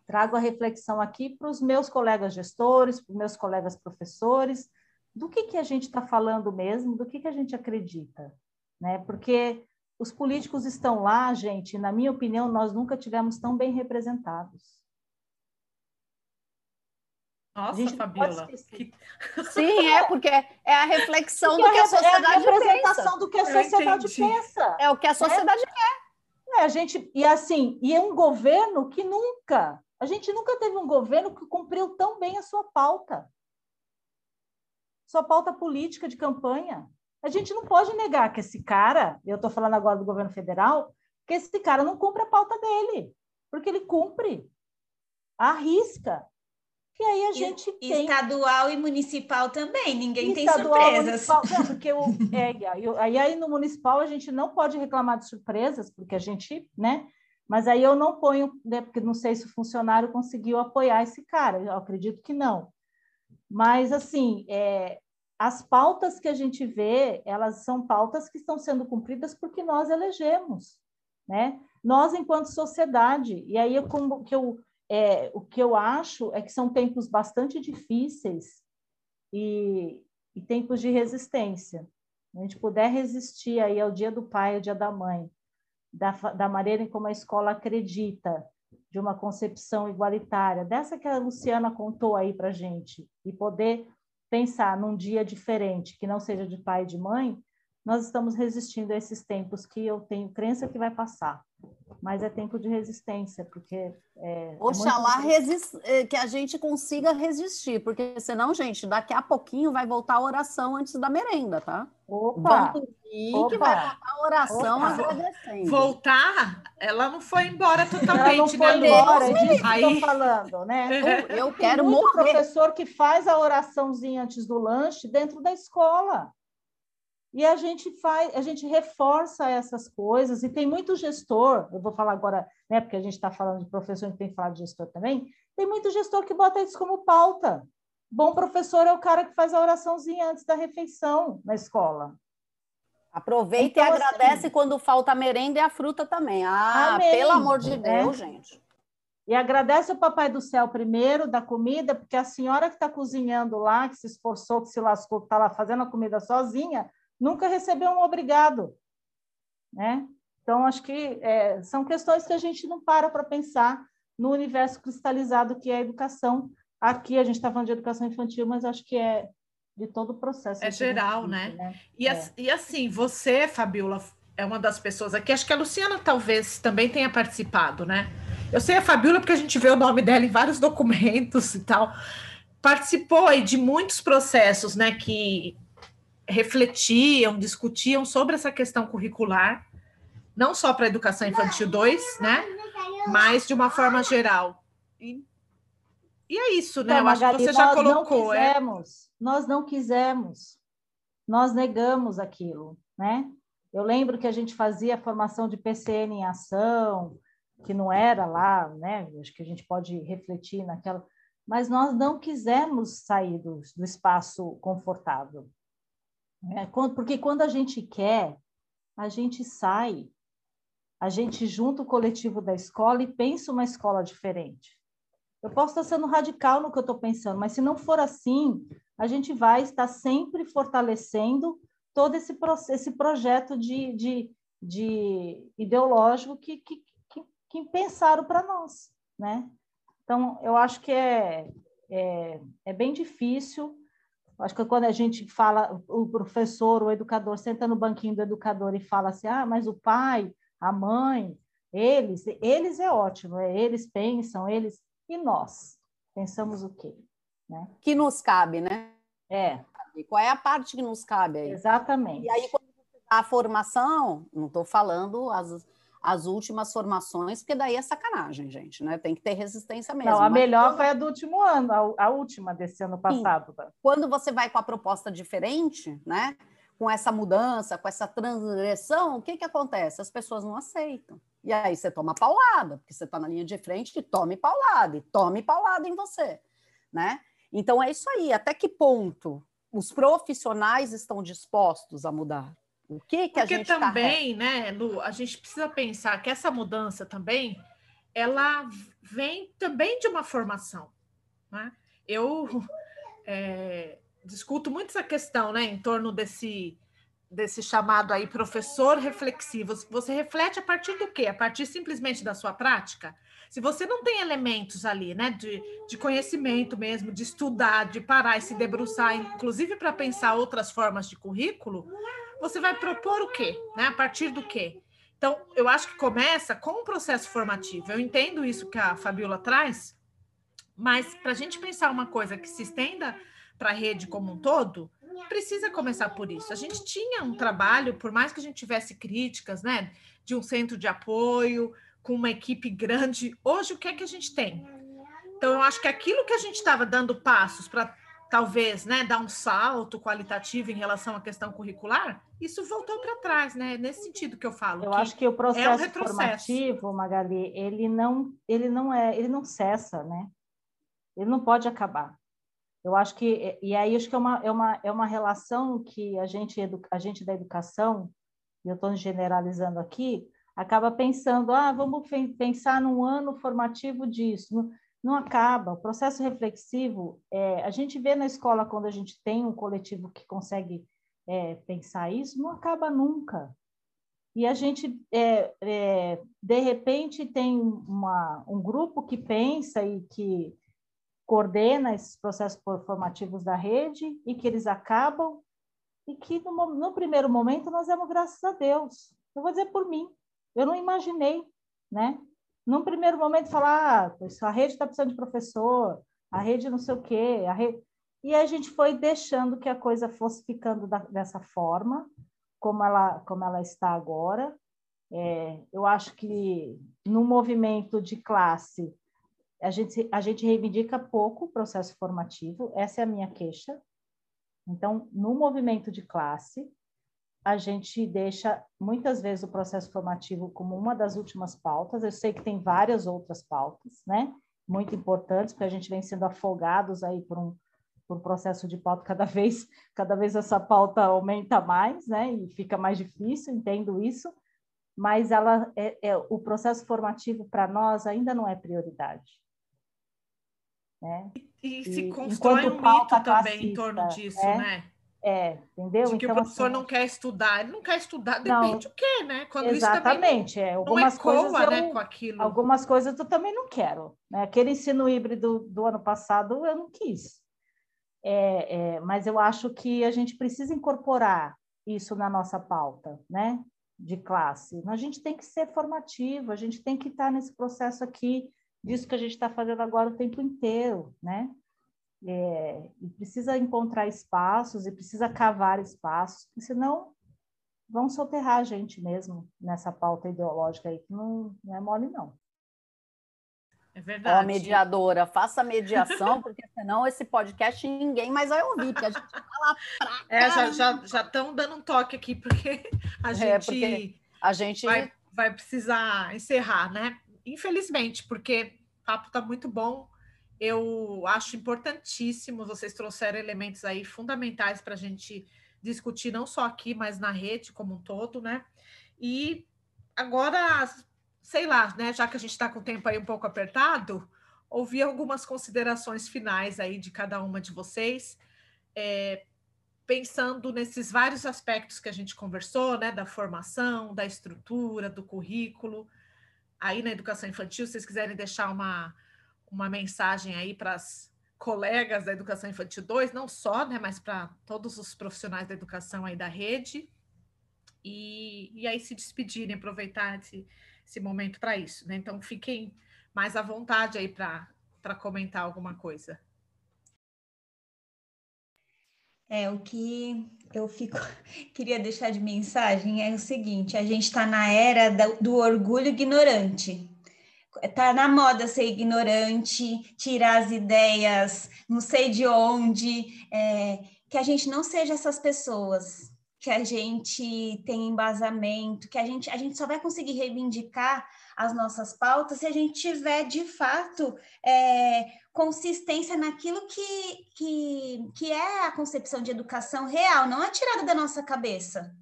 trago a reflexão aqui para os meus colegas gestores, para os meus colegas professores, do que, que a gente está falando mesmo, do que, que a gente acredita, né? Porque os políticos estão lá, gente, e, na minha opinião, nós nunca tivemos tão bem representados. Nossa, Fabiola. Que... Sim, é, porque é a reflexão porque do que a sociedade pensa. É a representação pensa. do que a sociedade pensa. É o que a sociedade é. quer. É, a gente, e assim, e é um governo que nunca a gente nunca teve um governo que cumpriu tão bem a sua pauta, sua pauta política de campanha. A gente não pode negar que esse cara, eu estou falando agora do governo federal, que esse cara não cumpre a pauta dele, porque ele cumpre, arrisca. E aí a gente e, tem... Estadual e municipal também, ninguém tem surpresas. Não, porque o, é, aí, aí no municipal a gente não pode reclamar de surpresas, porque a gente, né, mas aí eu não ponho, né, porque não sei se o funcionário conseguiu apoiar esse cara, eu acredito que não. Mas, assim, é, as pautas que a gente vê, elas são pautas que estão sendo cumpridas porque nós elegemos, né? Nós, enquanto sociedade. E aí, como que eu, é, o que eu acho é que são tempos bastante difíceis e, e tempos de resistência. A gente puder resistir aí ao dia do pai, ao dia da mãe, da, da maneira em como a escola acredita, de uma concepção igualitária, dessa que a Luciana contou aí para gente, e poder pensar num dia diferente, que não seja de pai e de mãe, nós estamos resistindo a esses tempos que eu tenho crença que vai passar. Mas é tempo de resistência, porque. É, é Oxalá é que a gente consiga resistir, porque senão, gente, daqui a pouquinho vai voltar a oração antes da merenda, tá? Opa! Vamos Opa. que vai voltar a oração Opa. agradecendo. Voltar? Ela não foi embora totalmente, Ela não foi né, embora, é disso Aí... que eu falando, né? Eu, eu quero Tem muito morrer. professor que faz a oraçãozinha antes do lanche dentro da escola. E a gente faz, a gente reforça essas coisas, e tem muito gestor, eu vou falar agora, né, porque a gente está falando de professor, gente tem que falar de gestor também, tem muito gestor que bota isso como pauta. Bom professor é o cara que faz a oraçãozinha antes da refeição na escola. Aproveita então, e agradece assim, quando falta a merenda e a fruta também. Ah, amém, pelo amor de né? Deus, gente. E agradece ao Papai do Céu primeiro da comida, porque a senhora que está cozinhando lá, que se esforçou, que se lascou, que está lá fazendo a comida sozinha, nunca recebeu um obrigado, né? Então, acho que é, são questões que a gente não para para pensar no universo cristalizado que é a educação. Aqui a gente está falando de educação infantil, mas acho que é de todo o processo. É geral, né? né? E, é. e assim, você, Fabiola, é uma das pessoas aqui, acho que a Luciana talvez também tenha participado, né? Eu sei a Fabiola porque a gente vê o nome dela em vários documentos e tal. Participou aí de muitos processos, né, que refletiam, discutiam sobre essa questão curricular, não só para a educação infantil 2, né? Mas de uma forma geral. E, e é isso, né? Então, Eu Magali, acho que você já colocou. Não é. quisemos, é... Nós não quisemos, nós negamos aquilo, né? Eu lembro que a gente fazia a formação de PCN em ação, que não era lá, né? Acho que a gente pode refletir naquela, mas nós não quisemos sair do, do espaço confortável. É, porque quando a gente quer, a gente sai, a gente junta o coletivo da escola e pensa uma escola diferente. Eu posso estar sendo radical no que eu estou pensando, mas se não for assim, a gente vai estar sempre fortalecendo todo esse, esse projeto de, de, de ideológico que, que, que, que pensaram para nós, né? Então, eu acho que é, é, é bem difícil Acho que quando a gente fala, o professor, o educador, senta no banquinho do educador e fala assim: ah, mas o pai, a mãe, eles, eles é ótimo, é, eles pensam, eles. E nós? Pensamos o quê? Né? Que nos cabe, né? É. E qual é a parte que nos cabe aí? Exatamente. E aí, quando você dá a formação, não estou falando as as últimas formações, porque daí é sacanagem, gente, né? Tem que ter resistência mesmo. Não, a melhor quando... foi a do último ano, a, a última desse ano passado. Sim. Tá? Quando você vai com a proposta diferente, né? Com essa mudança, com essa transgressão, o que, que acontece? As pessoas não aceitam. E aí você toma paulada, porque você está na linha de frente e tome paulada, e tome paulada em você, né? Então é isso aí. Até que ponto os profissionais estão dispostos a mudar? O que, que a gente também, carrega? né, Lu, a gente precisa pensar que essa mudança também, ela vem também de uma formação. Né? Eu é, discuto muito essa questão, né, em torno desse desse chamado aí professor reflexivo. Você reflete a partir do quê? A partir simplesmente da sua prática? Se você não tem elementos ali, né, de, de conhecimento mesmo, de estudar, de parar e se debruçar, inclusive para pensar outras formas de currículo, você vai propor o quê? Né? A partir do quê? Então, eu acho que começa com um processo formativo. Eu entendo isso que a Fabiola traz, mas para a gente pensar uma coisa que se estenda para a rede como um todo, precisa começar por isso. A gente tinha um trabalho, por mais que a gente tivesse críticas, né, de um centro de apoio, com uma equipe grande. Hoje, o que é que a gente tem? Então, eu acho que aquilo que a gente estava dando passos para talvez, né, dar um salto qualitativo em relação à questão curricular, isso voltou para trás, né? Nesse sentido que eu falo. Eu acho que o processo é um formativo, Magali, ele não, ele não é, ele não cessa, né? Ele não pode acabar. Eu acho que e aí acho que é uma é uma, é uma relação que a gente a gente da educação, e eu estou generalizando aqui, acaba pensando, ah, vamos pensar num ano formativo disso não acaba. O processo reflexivo, é, a gente vê na escola quando a gente tem um coletivo que consegue é, pensar isso, não acaba nunca. E a gente, é, é, de repente, tem uma, um grupo que pensa e que coordena esses processos formativos da rede e que eles acabam e que no, no primeiro momento nós demos graças a Deus. Eu vou dizer por mim, eu não imaginei, né? num primeiro momento, falar, ah, a rede está precisando de professor, a rede não sei o quê, a rede... E a gente foi deixando que a coisa fosse ficando da, dessa forma, como ela, como ela está agora. É, eu acho que no movimento de classe, a gente, a gente reivindica pouco o processo formativo, essa é a minha queixa. Então, no movimento de classe, a gente deixa muitas vezes o processo formativo como uma das últimas pautas. Eu sei que tem várias outras pautas, né? Muito importantes, porque a gente vem sendo afogados aí por um, por um processo de pauta cada vez, cada vez essa pauta aumenta mais, né? E fica mais difícil, entendo isso. Mas ela é, é o processo formativo para nós ainda não é prioridade. Né? E, e se constrói um mito também em torno disso, é, né? É, entendeu? De que então, o professor assim, não quer estudar, ele não quer estudar, depende não, o quê, né? Quando exatamente, é. Algumas coisas eu, né, com aquilo. Algumas coisas eu também não quero. Né? Aquele ensino híbrido do ano passado eu não quis. É, é, mas eu acho que a gente precisa incorporar isso na nossa pauta, né? De classe. A gente tem que ser formativo, a gente tem que estar nesse processo aqui, disso que a gente está fazendo agora o tempo inteiro, né? É, e precisa encontrar espaços e precisa cavar espaços, porque senão vão soterrar a gente mesmo nessa pauta ideológica aí, que não, não é mole, não. É verdade. Ó, mediadora, faça mediação, porque senão esse podcast ninguém mais vai ouvir, porque a gente fala pra É, já estão já, já dando um toque aqui, porque a é, gente, é, porque a gente... Vai, vai precisar encerrar, né? Infelizmente, porque o papo está muito bom, eu acho importantíssimo, vocês trouxeram elementos aí fundamentais para a gente discutir, não só aqui, mas na rede como um todo, né? E agora, sei lá, né? Já que a gente está com o tempo aí um pouco apertado, ouvir algumas considerações finais aí de cada uma de vocês, é, pensando nesses vários aspectos que a gente conversou, né? Da formação, da estrutura, do currículo. Aí na educação infantil, se vocês quiserem deixar uma uma mensagem aí para as colegas da Educação Infantil 2, não só, né, mas para todos os profissionais da educação aí da rede, e, e aí se despedirem, aproveitar esse, esse momento para isso, né? Então fiquem mais à vontade aí para comentar alguma coisa. É, o que eu fico queria deixar de mensagem é o seguinte: a gente está na era do, do orgulho ignorante tá na moda ser ignorante, tirar as ideias, não sei de onde, é, que a gente não seja essas pessoas, que a gente tem embasamento, que a gente, a gente só vai conseguir reivindicar as nossas pautas se a gente tiver de fato é, consistência naquilo que, que, que é a concepção de educação real, não a tirada da nossa cabeça.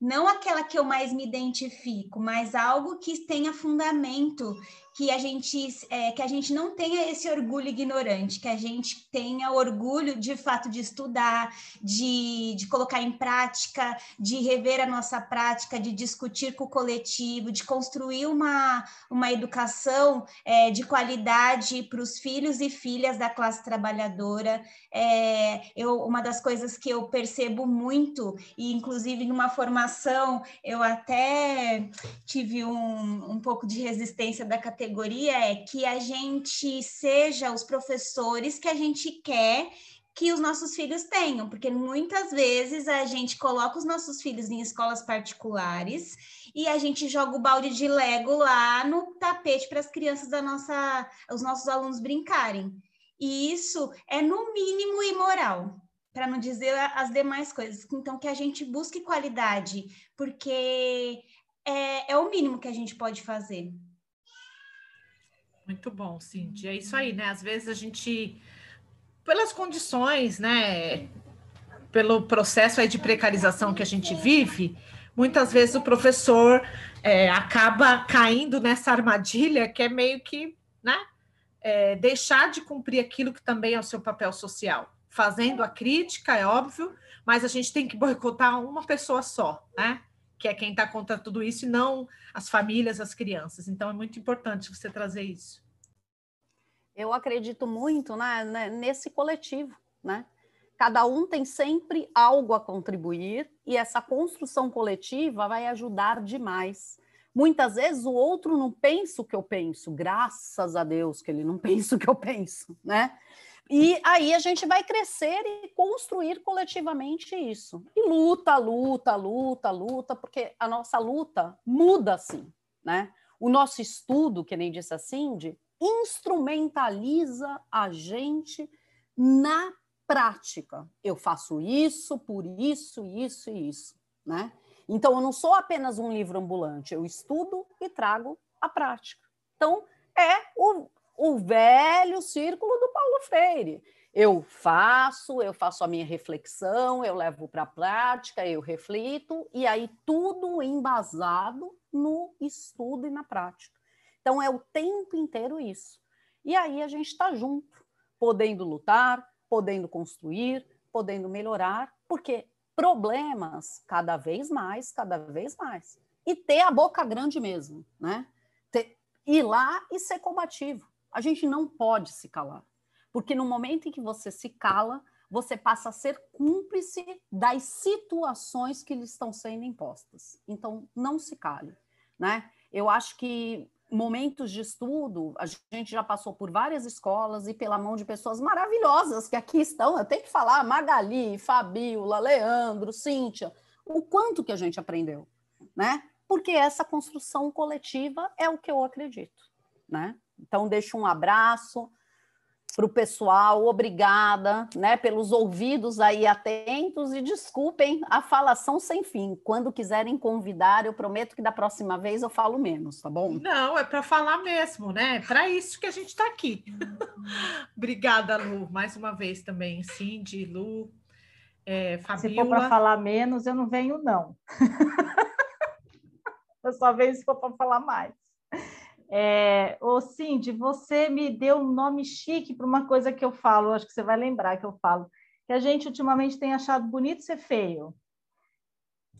Não aquela que eu mais me identifico, mas algo que tenha fundamento, que a gente é, que a gente não tenha esse orgulho ignorante, que a gente tenha orgulho de fato de estudar, de, de colocar em prática, de rever a nossa prática, de discutir com o coletivo, de construir uma, uma educação é, de qualidade para os filhos e filhas da classe trabalhadora. É, eu, uma das coisas que eu percebo muito, e inclusive numa formação, eu até tive um, um pouco de resistência da categoria categoria é que a gente seja os professores que a gente quer que os nossos filhos tenham, porque muitas vezes a gente coloca os nossos filhos em escolas particulares e a gente joga o balde de Lego lá no tapete para as crianças da nossa, os nossos alunos brincarem. E isso é no mínimo imoral, para não dizer as demais coisas. Então que a gente busque qualidade, porque é, é o mínimo que a gente pode fazer. Muito bom, Cindy. É isso aí, né? Às vezes a gente, pelas condições, né? Pelo processo aí de precarização que a gente vive, muitas vezes o professor é, acaba caindo nessa armadilha que é meio que, né? É, deixar de cumprir aquilo que também é o seu papel social. Fazendo a crítica, é óbvio, mas a gente tem que boicotar uma pessoa só, né? Que é quem está contra tudo isso, e não as famílias, as crianças. Então, é muito importante você trazer isso. Eu acredito muito né, né, nesse coletivo, né? Cada um tem sempre algo a contribuir e essa construção coletiva vai ajudar demais. Muitas vezes o outro não pensa o que eu penso, graças a Deus que ele não pensa o que eu penso, né? E aí a gente vai crescer e construir coletivamente isso. E luta, luta, luta, luta, porque a nossa luta muda assim, né? O nosso estudo, que nem disse a Cindy, instrumentaliza a gente na prática. Eu faço isso, por isso, isso e isso. né? Então, eu não sou apenas um livro ambulante, eu estudo e trago a prática. Então, é o, o velho círculo do Paulo Freire. Eu faço, eu faço a minha reflexão, eu levo para a prática, eu reflito, e aí tudo embasado no estudo e na prática. Então, é o tempo inteiro isso. E aí a gente está junto, podendo lutar, podendo construir, podendo melhorar, porque problemas cada vez mais, cada vez mais. E ter a boca grande mesmo, né? Ter, ir lá e ser combativo. A gente não pode se calar, porque no momento em que você se cala, você passa a ser cúmplice das situações que lhe estão sendo impostas. Então, não se cale, né? Eu acho que momentos de estudo, a gente já passou por várias escolas e pela mão de pessoas maravilhosas que aqui estão. Eu tenho que falar, Magali, Fabiola, Leandro, Cíntia, o quanto que a gente aprendeu, né? Porque essa construção coletiva é o que eu acredito, né? Então, deixo um abraço, para o pessoal, obrigada, né, pelos ouvidos aí atentos e desculpem a falação sem fim. Quando quiserem convidar, eu prometo que da próxima vez eu falo menos, tá bom? Não, é para falar mesmo, né? Para isso que a gente está aqui. obrigada, Lu, mais uma vez também, Cindy, Lu, é, Fabiola. Se for para falar menos, eu não venho não. eu só venho se for para falar mais. É, ô Cindy, você me deu um nome chique para uma coisa que eu falo, acho que você vai lembrar que eu falo, que a gente ultimamente tem achado bonito ser feio.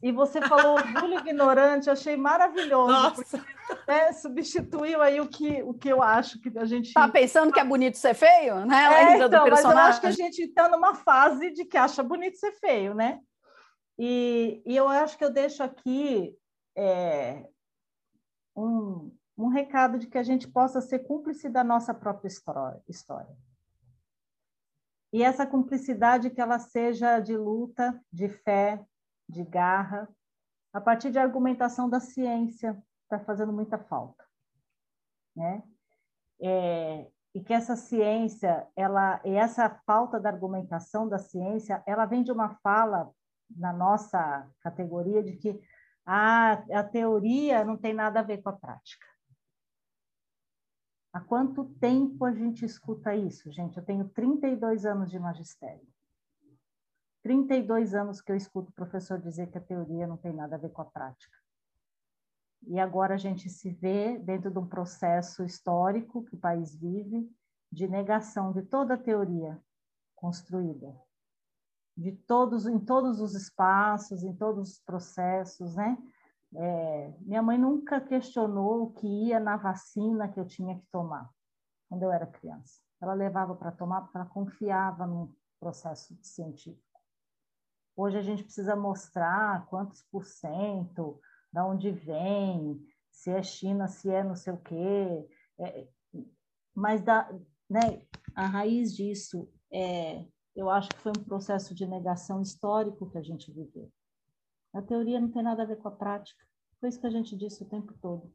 E você falou orgulho ignorante, achei maravilhoso. Nossa. Porque, né, substituiu aí o que, o que eu acho que a gente. Tá pensando que é bonito ser feio, né? É, então, mas eu acho que a gente está numa fase de que acha bonito ser feio, né? E, e eu acho que eu deixo aqui é, um, um recado de que a gente possa ser cúmplice da nossa própria história. E essa cumplicidade que ela seja de luta, de fé, de garra, a partir de argumentação da ciência, está fazendo muita falta, né? É, e que essa ciência, ela, e essa falta da argumentação da ciência, ela vem de uma fala na nossa categoria de que ah, a teoria não tem nada a ver com a prática. Há quanto tempo a gente escuta isso, gente? Eu tenho 32 anos de magistério. 32 anos que eu escuto o professor dizer que a teoria não tem nada a ver com a prática. E agora a gente se vê dentro de um processo histórico que o país vive de negação de toda a teoria construída, de todos em todos os espaços, em todos os processos, né? É, minha mãe nunca questionou o que ia na vacina que eu tinha que tomar quando eu era criança. Ela levava para tomar porque ela confiava no processo científico. Hoje a gente precisa mostrar quantos por cento, de onde vem, se é China, se é não sei o quê. É, mas da, né, a raiz disso é, eu acho que foi um processo de negação histórico que a gente viveu. A teoria não tem nada a ver com a prática. Foi isso que a gente disse o tempo todo.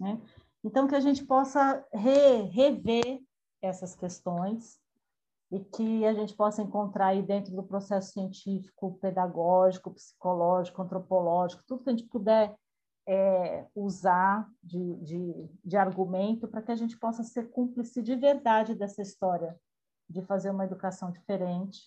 Né? Então, que a gente possa re, rever essas questões e que a gente possa encontrar aí dentro do processo científico, pedagógico, psicológico, antropológico, tudo que a gente puder é, usar de, de, de argumento para que a gente possa ser cúmplice de verdade dessa história, de fazer uma educação diferente,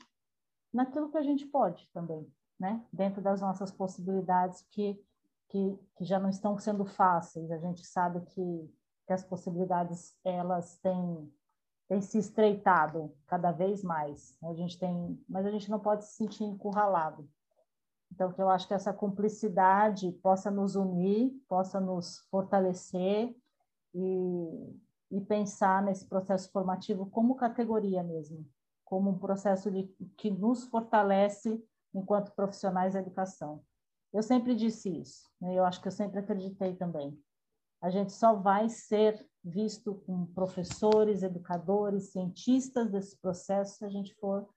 naquilo que a gente pode também né? dentro das nossas possibilidades que, que, que já não estão sendo fáceis. A gente sabe que, que as possibilidades elas têm, têm se estreitado cada vez mais. A gente tem, mas a gente não pode se sentir encurralado. Então, que eu acho que essa cumplicidade possa nos unir, possa nos fortalecer e, e pensar nesse processo formativo como categoria mesmo, como um processo de, que nos fortalece enquanto profissionais da educação. Eu sempre disse isso, né? eu acho que eu sempre acreditei também. A gente só vai ser visto como professores, educadores, cientistas desse processo se a gente for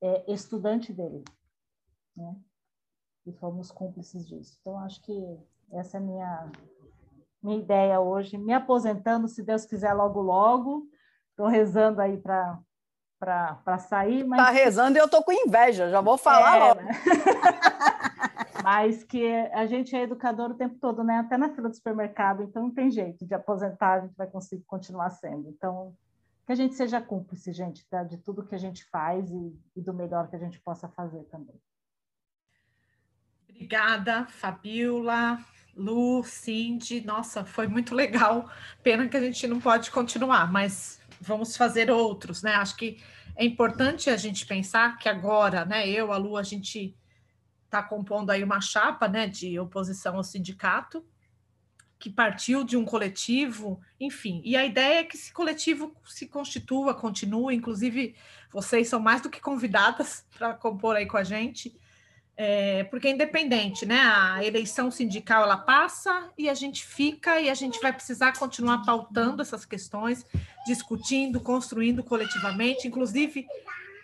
é, estudante dele. Né? E formos cúmplices disso. Então, acho que essa é a minha, minha ideia hoje. Me aposentando, se Deus quiser, logo, logo. Estou rezando aí para para sair. Mas... Tá rezando e eu tô com inveja, já vou falar é, logo. Né? Mas que a gente é educador o tempo todo, né? Até na fila do supermercado, então não tem jeito de aposentar, a gente vai conseguir continuar sendo. Então, que a gente seja cúmplice, gente, tá? de tudo que a gente faz e, e do melhor que a gente possa fazer também. Obrigada, Fabiola, Lu, Cindy. Nossa, foi muito legal. Pena que a gente não pode continuar, mas vamos fazer outros, né? Acho que é importante a gente pensar que agora, né, eu, a Lu, a gente está compondo aí uma chapa, né, de oposição ao sindicato, que partiu de um coletivo, enfim. E a ideia é que esse coletivo se constitua, continue, inclusive vocês são mais do que convidadas para compor aí com a gente é, porque é independente, né? A eleição sindical ela passa e a gente fica e a gente vai precisar continuar pautando essas questões, discutindo, construindo coletivamente. Inclusive,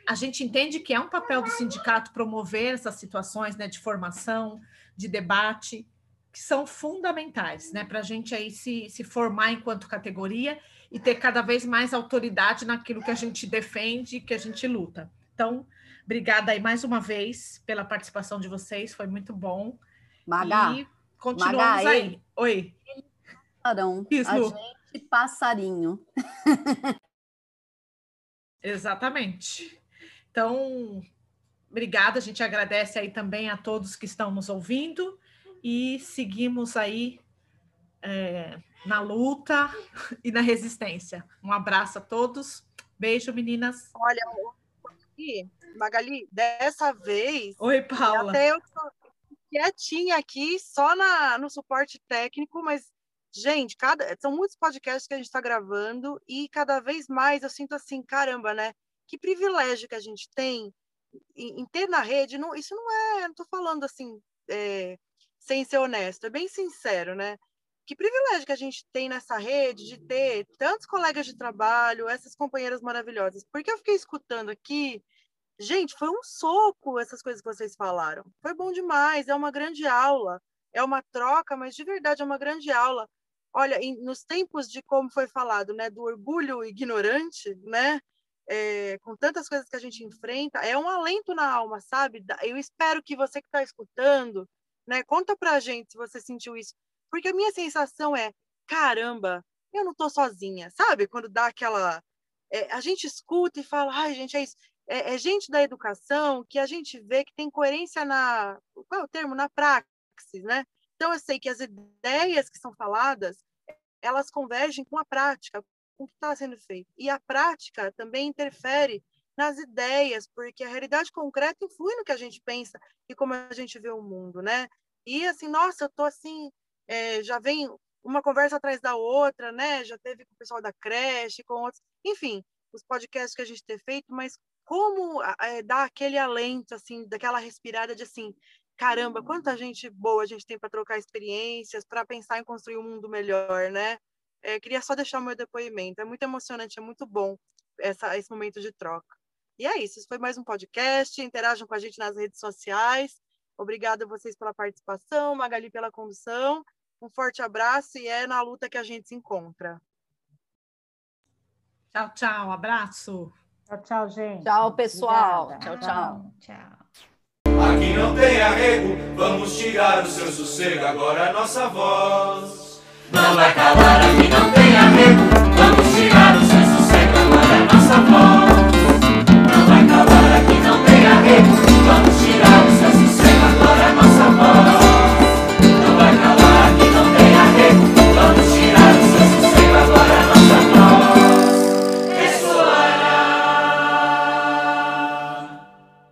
a gente entende que é um papel do sindicato promover essas situações né, de formação, de debate, que são fundamentais né, para a gente aí se, se formar enquanto categoria e ter cada vez mais autoridade naquilo que a gente defende, que a gente luta. Então, Obrigada aí mais uma vez pela participação de vocês, foi muito bom. Maga, e continuamos Maga, aí. Oi. Passaram, Isso. A gente passarinho. Exatamente. Então, obrigada, a gente agradece aí também a todos que estão nos ouvindo e seguimos aí é, na luta e na resistência. Um abraço a todos. Beijo, meninas. Olha, Magali, dessa vez. Oi, Paula. Até eu quietinha aqui, só na, no suporte técnico, mas, gente, cada, são muitos podcasts que a gente está gravando e cada vez mais eu sinto assim, caramba, né? Que privilégio que a gente tem em, em ter na rede. Não, isso não é, não estou falando assim, é, sem ser honesto, é bem sincero, né? Que privilégio que a gente tem nessa rede de ter tantos colegas de trabalho, essas companheiras maravilhosas. Porque eu fiquei escutando aqui Gente, foi um soco essas coisas que vocês falaram. Foi bom demais, é uma grande aula, é uma troca, mas de verdade é uma grande aula. Olha, em, nos tempos de como foi falado, né, do orgulho ignorante, né, é, com tantas coisas que a gente enfrenta, é um alento na alma, sabe? Eu espero que você que está escutando, né, conta pra gente se você sentiu isso, porque a minha sensação é, caramba, eu não tô sozinha, sabe? Quando dá aquela é, a gente escuta e fala, ai, gente, é isso é, é, gente da educação que a gente vê que tem coerência na. Qual é o termo? Na praxis, né? Então, eu sei que as ideias que são faladas, elas convergem com a prática, com o que está sendo feito. E a prática também interfere nas ideias, porque a realidade concreta influi no que a gente pensa e como a gente vê o mundo, né? E assim, nossa, eu tô assim, é, já vem uma conversa atrás da outra, né? Já teve com o pessoal da creche, com outros, enfim, os podcasts que a gente tem feito, mas como é, dar aquele alento, assim, daquela respirada de assim, caramba, quanta gente boa a gente tem para trocar experiências, para pensar em construir um mundo melhor, né? É, queria só deixar o meu depoimento. É muito emocionante, é muito bom essa, esse momento de troca. E é isso. Esse foi mais um podcast. Interajam com a gente nas redes sociais. Obrigada a vocês pela participação, Magali pela condução. Um forte abraço e é na luta que a gente se encontra. Tchau, tchau. Abraço. Tchau, tchau, gente. Tchau, pessoal. Obrigada. Tchau, tchau. Tchau. Aqui não tem arrego, vamos tirar o seu sossego, agora a nossa voz. Não vai calar, aqui não tem arrego, vamos tirar o seu sossego, agora a nossa voz.